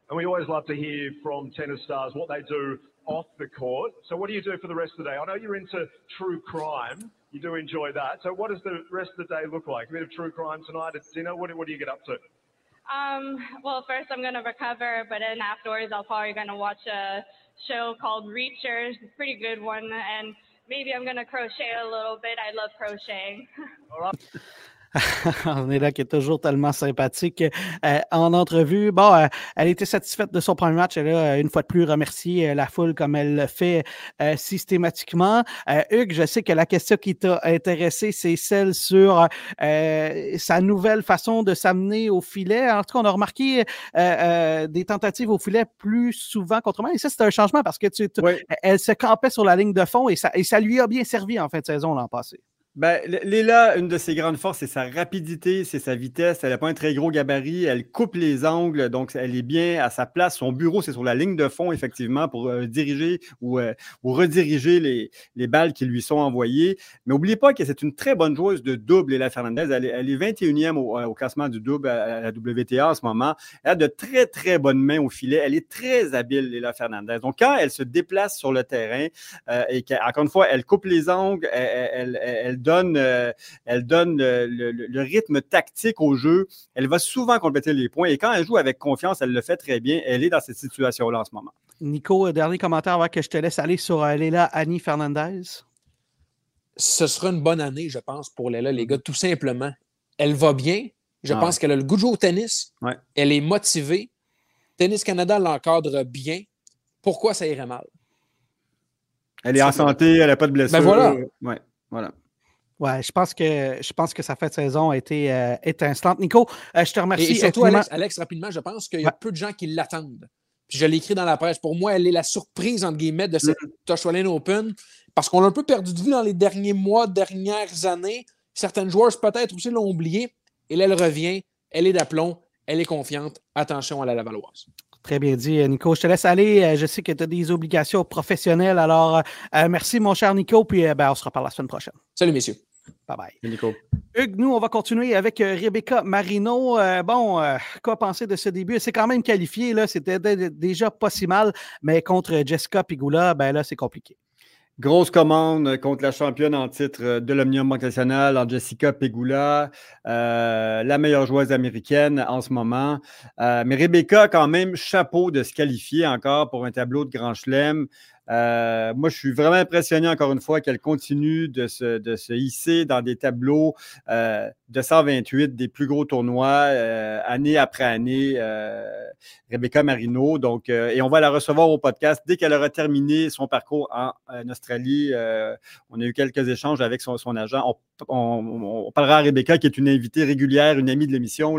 And we always love to hear from tennis stars what they do off the court. So what do you do for the rest of the day? I know you're into true crime. You do enjoy that. So what does the rest of the day look like? A bit of true crime tonight at dinner? What, do- what do you get up to? Um, well, first I'm gonna recover, but then afterwards I'll probably gonna watch a show called Reachers, a pretty good one, and maybe I'm gonna crochet a little bit. I love crocheting. On est là qui est toujours tellement sympathique euh, en entrevue. Bon, euh, elle était satisfaite de son premier match. Elle a euh, une fois de plus remercié euh, la foule comme elle le fait euh, systématiquement. Euh, Hugues, je sais que la question qui t'a intéressé, c'est celle sur euh, sa nouvelle façon de s'amener au filet. En tout cas, on a remarqué euh, euh, des tentatives au filet plus souvent qu'autrement. Et ça, c'est un changement parce que tu, tu- Oui. elle se campait sur la ligne de fond et ça, et ça lui a bien servi en fin de saison l'an passé. Ben, Léla, une de ses grandes forces, c'est sa rapidité, c'est sa vitesse. Elle n'a pas un très gros gabarit. Elle coupe les angles, donc elle est bien à sa place. Son bureau, c'est sur la ligne de fond, effectivement, pour euh, diriger ou, euh, rediriger les, les balles qui lui sont envoyées. Mais n'oubliez pas que c'est une très bonne joueuse de double, Léla Fernandez. Elle est, elle est 21e au, euh, au classement du double à, la WTA en ce moment. Elle a de très, très bonnes mains au filet. Elle est très habile, Léla Fernandez. Donc, quand elle se déplace sur le terrain et qu'encore une fois, elle coupe les angles, elle, elle- elle- elle donne, euh, elle donne le, le- le rythme tactique au jeu. Elle va souvent compléter les points et quand elle joue avec confiance, elle le fait très bien. Elle est dans cette situation-là en ce moment. Nico, euh, dernier commentaire avant que je te laisse aller sur euh, Léla Annie Fernandez. ce sera une bonne année, je pense, pour Léla, les gars, tout simplement. Elle va bien. Je Ah pense qu'elle a le goût de jouer au tennis. Ouais. Elle est motivée. Tennis Canada l'encadre bien. Pourquoi ça irait mal? Elle est en santé, elle n'a pas de blessure. Ben voilà. Ouais, voilà. Ouais, je pense que je pense que sa fin de saison a été euh, étincelante. Nico, euh, je te remercie. Et, surtout. Alex, Alex, rapidement, je pense qu'il y a Ouais. peu de gens qui l'attendent. Puis je l'ai écrit dans la presse. Pour moi, elle est la surprise, entre guillemets, de cette Australian Open. Parce qu'on l'a un peu perdu de vue dans les derniers mois, dernières années. Certaines joueurs, peut-être aussi, l'ont oublié. Et là, elle revient. Elle est d'aplomb. Elle est confiante. Attention à la Lavalloise. Très bien dit, euh, Nico. Je te laisse aller. Euh, Je sais que tu as des obligations professionnelles. Alors, euh, merci, mon cher Nico. Puis, ben, on se reparle la semaine prochaine. Salut, messieurs. Bye bye. Nico. Hugues, nous, on va continuer avec euh, Rebecca Marino. Euh, bon, euh, quoi penser de ce début? Elle s'est quand même qualifiée, là. C'était dé- dé- déjà pas si mal, mais contre Jessica Pigula, ben là, c'est compliqué. Grosse commande contre la championne en titre de l'Omnium Banque Nationale, en Jessica Pegula, euh, la meilleure joueuse américaine en ce moment. Euh, mais Rebecca, quand même, chapeau de se qualifier encore pour un tableau de Grand Chelem. Euh, moi, je suis vraiment impressionné encore une fois qu'elle continue de se, hisser dans des tableaux euh, de 128 des plus gros tournois euh, année après année. Rebecca Marino. Donc, et on va la recevoir au podcast dès qu'elle aura terminé son parcours en, Australie. On a eu quelques échanges avec son, agent. On, parlera à Rebecca, qui est une invitée régulière, une amie de l'émission.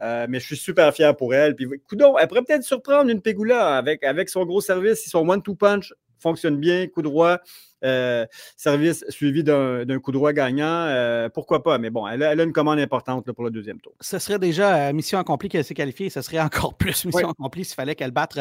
mais je suis super fier pour elle. Puis, coudonc, elle pourrait peut-être surprendre une Pegula avec, avec son gros service. Son one-two punch fonctionne bien, coup droit, euh, service suivi d'un coup droit gagnant, euh, pourquoi pas? Mais bon, elle a, elle a une commande importante là, pour le deuxième tour. Ce serait déjà euh, mission accomplie qu'elle s'est qualifiée. Ce serait encore plus mission Oui. accomplie s'il fallait qu'elle batte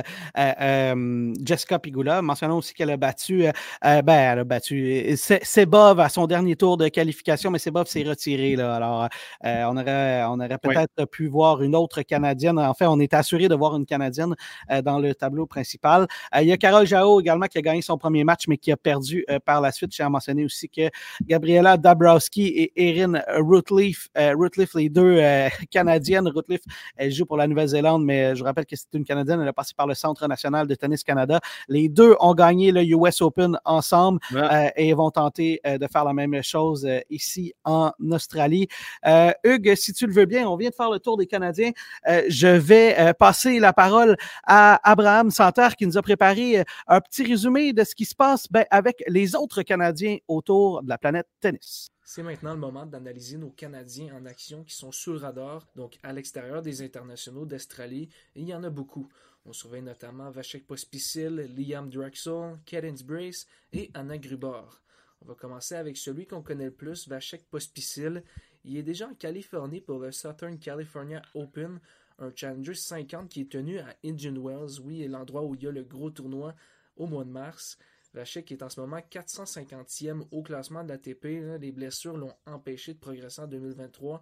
Jessica Pigula. Mentionnons aussi qu'elle a battu, ben, elle a battu Se- Sebov à son dernier tour de qualification, mais Sebov s'est retiré. Là. Alors, on aurait, on aurait Oui. peut-être pu voir une autre Canadienne. En fait, on est assuré de voir une Canadienne dans le tableau principal. Il y a Carole Jao également qui a gagné son premier match, mais qui a perdu par la suite. À mentionner aussi que Gabriela Dabrowski et Erin Rutleaf, euh, Rutleaf, les deux euh, Canadiennes. Rutleaf, elle joue pour la Nouvelle-Zélande, mais euh, je vous rappelle que c'est une Canadienne. Elle a passé par le Centre national de tennis Canada. Les deux ont gagné le US Open ensemble euh, et vont tenter euh, de faire la même chose euh, ici en Australie. Euh, Hugues, si tu le veux bien, on vient de faire le tour des Canadiens. Euh, je vais euh, passer la parole à Abraham Santerre qui nous a préparé euh, un petit résumé de ce qui se passe ben, avec les autres Canadiens autour de la planète tennis. C'est maintenant le moment d'analyser nos Canadiens en action qui sont sous le radar, donc à l'extérieur des internationaux d'Australie, il y en a beaucoup. On surveille notamment Vachek Pospisil, Liam Drexel, Cadence Brace et Anna Grubor. On va commencer avec celui qu'on connaît le plus, Vachek Pospisil. Il est déjà en Californie pour le Southern California Open, un Challenger 50 qui est tenu à Indian Wells, oui, l'endroit où il y a le gros tournoi au mois de mars. Vachek est en ce moment 450e au classement de l'ATP. là. Les blessures l'ont empêché de progresser en 2023.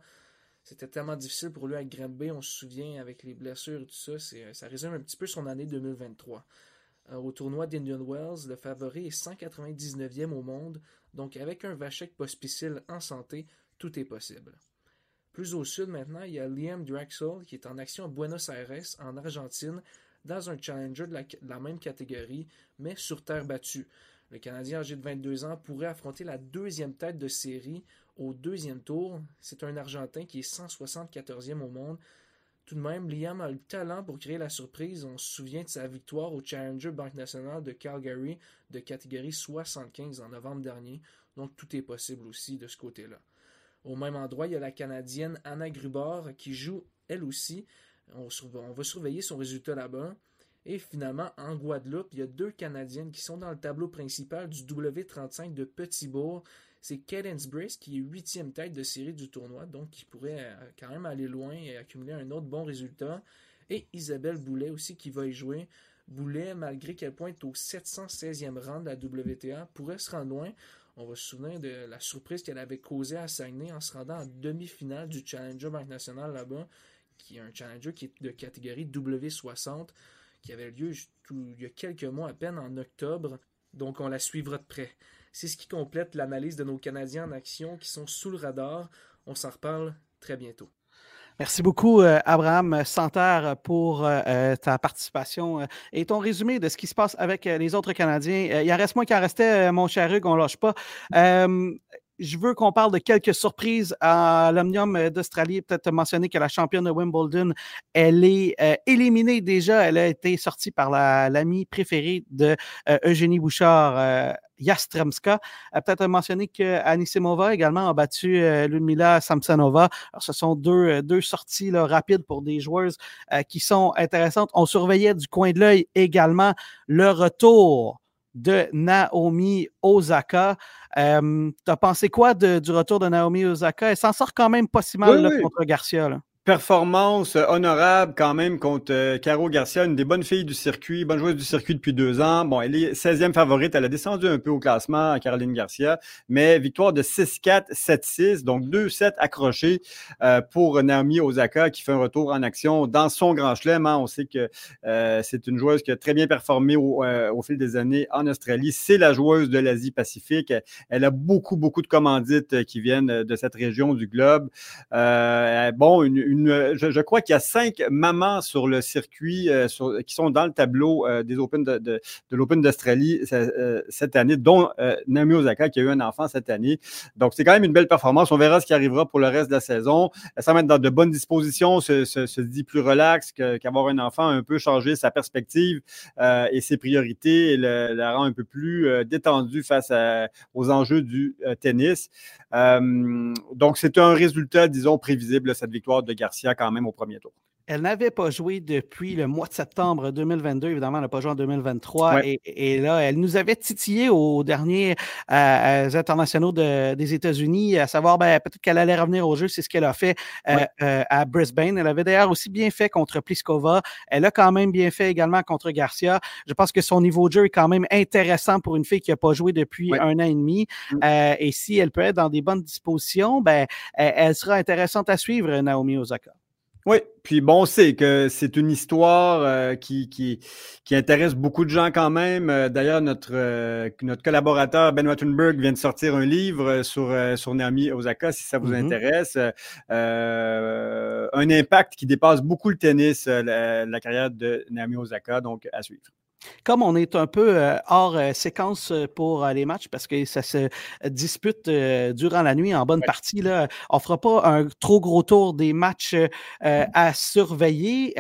C'était tellement difficile pour lui à Granby, on se souvient, avec les blessures et tout ça. c'est- Ça résume un petit peu son année 2023. Euh, au tournoi d'Indian Wells, le favori est 199e au monde. Donc avec un Vachek Pospisil en santé, tout est possible. Plus au sud maintenant, il y a Liam Drexel qui est en action à Buenos Aires, en Argentine, dans un challenger de la, même catégorie, mais sur terre battue. Le Canadien âgé de 22 ans pourrait affronter la deuxième tête de série au deuxième tour. C'est un Argentin qui est 174e au monde. Tout de même, Liam a le talent pour créer la surprise. On se souvient de sa victoire au Challenger Banque Nationale de Calgary de catégorie 75 en novembre dernier. Donc tout est possible aussi de ce côté-là. Au même endroit, il y a la Canadienne Anna Grubor qui joue elle aussi. On, va surveiller son résultat là-bas. Et finalement, en Guadeloupe, il y a deux Canadiennes qui sont dans le tableau principal du W35 de Petitbourg. C'est Cadence Brace qui est huitième tête de série du tournoi, donc qui pourrait euh, quand même aller loin et accumuler un autre bon résultat. Et Isabelle Boulet aussi qui va y jouer. Boulet, malgré qu'elle pointe au 716e rang de la WTA, pourrait se rendre loin. On va se souvenir de la surprise qu'elle avait causée à Saguenay en se rendant en demi-finale du Challenger Banque Nationale là-bas, qui est un challenger qui est de catégorie W60, qui avait lieu il y a quelques mois à peine en octobre. Donc on la suivra de près. C'est ce qui complète l'analyse de nos Canadiens en action qui sont sous le radar. On s'en reparle très bientôt. Merci beaucoup, euh, Abraham Santerre, pour euh, euh, ta participation et ton résumé de ce qui se passe avec les autres Canadiens. Il en reste moins qu'il en restait, mon cher Hugues, on ne lâche pas. Je veux qu'on parle de quelques surprises à l'Omnium d'Australie. Peut-être mentionner que la championne de Wimbledon, elle est euh, éliminée déjà. Elle a été sortie par l'amie préférée de euh, Eugénie Bouchard. Euh, Yastremska. Peut-être mentionner que Anisimova également a battu Ludmila Samsonova. Ce sont deux, sorties rapides pour des joueuses qui sont intéressantes. On surveillait du coin de l'œil également le retour de Naomi Osaka. Euh, tu as pensé quoi du retour de Naomi Osaka? Elle s'en sort quand même pas si mal contre Garcia. Là performance honorable quand même contre euh, Caro Garcia, une des bonnes filles du circuit, bonne joueuse du circuit depuis deux ans. Bon, elle est 16e favorite. Elle a descendu un peu au classement, Caroline Garcia, mais victoire de 6-4, 7-6, donc 2-7 accrochés euh, pour Naomi Osaka qui fait un retour en action dans son grand chelem. Hein. On sait que euh, c'est une joueuse qui a très bien performé au, fil des années en Australie. C'est la joueuse de l'Asie-Pacifique. Elle a beaucoup, beaucoup de commandites qui viennent de cette région du globe. bon, une je, crois qu'il y a cinq mamans sur le circuit euh, qui sont dans le tableau euh, des Open de, l'Open d'Australie euh, cette année, dont Naomi Osaka qui a eu un enfant cette année. Donc, c'est quand même une belle performance. On verra ce qui arrivera pour le reste de la saison. Elle semble être dans de bonnes dispositions, se, dit plus relax qu'avoir un enfant, un peu changer sa perspective et ses priorités et la rend un peu plus détendue face aux enjeux du tennis. donc, c'est un résultat, disons, prévisible, cette victoire de Garcia quand même au premier tour. Elle n'avait pas joué depuis le mois de septembre 2022. Évidemment, elle n'a pas joué en 2023. Et, là, elle nous avait titillé aux derniers euh, euh, internationaux des États-Unis, à savoir ben, peut-être qu'elle allait revenir au jeu. C'est ce qu'elle a fait euh, à Brisbane. Elle avait d'ailleurs aussi bien fait contre Pliskova. Elle a quand même bien fait également contre Garcia. Je pense que son niveau de jeu est quand même intéressant pour une fille qui n'a pas joué depuis un an et demi. Mm. et si elle peut être dans des bonnes dispositions, ben, elle sera intéressante à suivre, Naomi Osaka. Oui, puis bon, c'est que c'est une histoire euh, qui, qui, qui, intéresse beaucoup de gens quand même. Euh, d'ailleurs, notre, euh, notre collaborateur Ben Wattenberg vient de sortir un livre sur, sur Naomi Osaka, si ça vous mm-hmm. intéresse. un impact qui dépasse beaucoup le tennis, la, la carrière de Naomi Osaka, donc à suivre. Comme on est un peu euh, hors euh, séquence euh, pour les matchs parce que ça se dispute durant la nuit en bonne partie, là, on ne fera pas un trop gros tour des matchs à surveiller.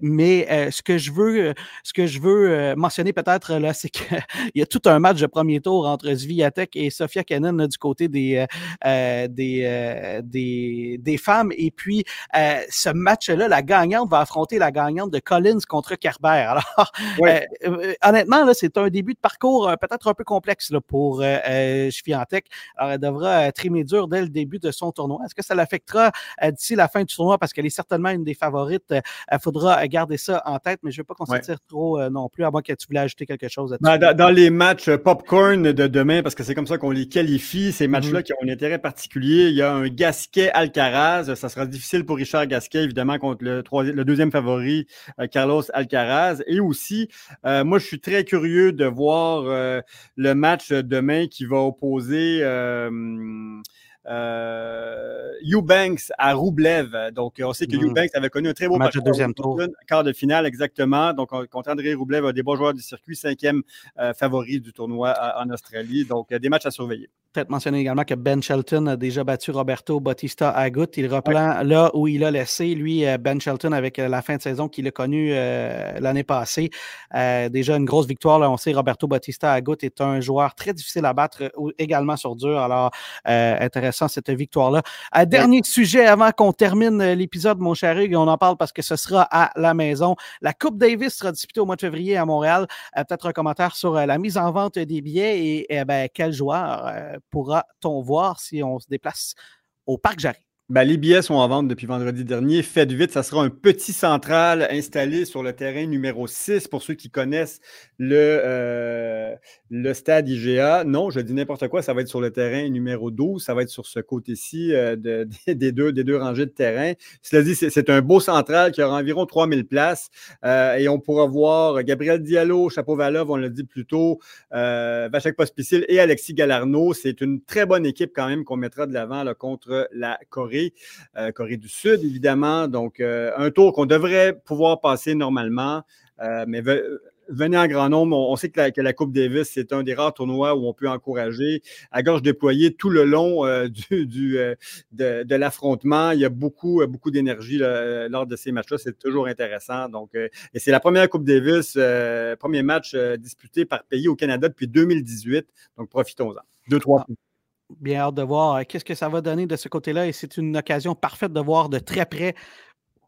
mais ce que je veux, ce que je veux mentionner peut-être là, c'est qu'il y a tout un match de premier tour entre Zviatek et Sofia Kenin du côté des, des, des, des, femmes. Et puis, ce match-là, la gagnante va affronter la gagnante de Collins contre Kerber. Alors, euh, euh, honnêtement, là, c'est un début de parcours euh, peut-être un peu complexe là, pour euh, Alors, elle devra trimer dur dès le début de son tournoi. Est-ce que ça l'affectera d'ici la fin du tournoi? Parce qu'elle est certainement une des favorites? Il faudra garder ça en tête, mais je ne veux pas qu'on s'attire trop non plus, à moins que tu voulais ajouter quelque chose ben, dans, les matchs popcorn de demain, parce que c'est comme ça qu'on les qualifie, ces matchs-là mm-hmm. qui ont un intérêt particulier, il y a un Gasquet-Alcaraz. Ça sera difficile pour Richard Gasquet, évidemment, contre le, le deuxième favori, Carlos Alcaraz. Et aussi, euh, moi, je suis très curieux de voir euh, le match demain qui va opposer euh, euh, Eubanks à Roublev. Donc, on sait que mm. Eubanks avait connu un très beau match de deuxième tour. Quart de finale, exactement. Donc, contre André Roublev, un des bons joueurs du circuit, cinquième euh, favori du tournoi en Australie. Donc, des matchs à surveiller. Peut-être mentionner également que Ben Shelton a déjà battu Roberto Bautista Agut. Il reprend là où il a laissé, lui, euh, Ben Shelton, avec la fin de saison qu'il a connue l'année passée. déjà une grosse victoire. Là, on sait Roberto Bautista Agut est un joueur très difficile à battre, également sur dur. Alors, intéressant cette victoire-là. Dernier sujet avant qu'on termine euh, l'épisode, mon cher Hugues, on en parle parce que ce sera à la maison. La Coupe Davis sera disputée au mois de février à Montréal. Euh, peut-être un commentaire sur euh, la mise en vente des billets et, eh ben, quel joueur pourra-t-on voir si on se déplace au Parc Jarry? Ben, les billets sont en vente depuis vendredi dernier. Faites vite, ça sera un petit central installé sur le terrain numéro 6 pour ceux qui connaissent le, euh, stade IGA. Non, je dis n'importe quoi, ça va être sur le terrain numéro 12. Ça va être sur ce côté-ci euh, de, des, deux, rangées de terrain. Cela dit, c'est un beau central qui aura environ 3000 places euh, et on pourra voir Gabriel Diallo, Chapeau-Valov, on l'a dit plus tôt, Vachek Pospisil et Alexis Galarno. C'est une très bonne équipe quand même qu'on mettra de l'avant contre la Corée. Euh, Corée, du Sud, évidemment. Donc, euh, un tour qu'on devrait pouvoir passer normalement. Euh, mais venez en grand nombre. On, sait que la, Coupe Davis, c'est un des rares tournois où on peut encourager à gorge déployée tout le long du, de, l'affrontement. Il y a beaucoup, beaucoup d'énergie lors de ces matchs-là. C'est toujours intéressant. Donc, et c'est la première Coupe Davis, premier match disputé par pays au Canada depuis 2018. Donc, profitons-en. Deux, trois. Ah bien hâte de voir euh, qu'est-ce que ça va donner de ce côté-là. Et c'est une occasion parfaite de voir de très près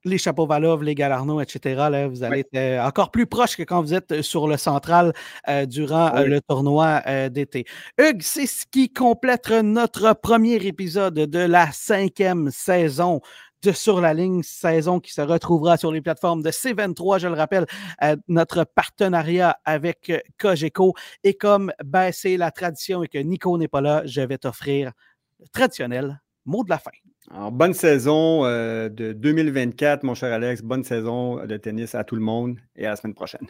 les chapeaux Valov, les Galarno, etc. Là, vous allez être euh, encore plus proche que quand vous êtes euh, sur le central durant le tournoi d'été. Hugues, c'est ce qui complète notre premier épisode de la cinquième saison de Sur la ligne, saison qui se retrouvera sur les plateformes de C23, je le rappelle, euh, notre partenariat avec euh, Cogeco. Et comme ben, c'est la tradition et que Nico n'est pas là, je vais t'offrir le traditionnel mot de la fin. Alors, bonne saison euh, de 2024, mon cher Alex. Bonne saison de tennis à tout le monde et à la semaine prochaine.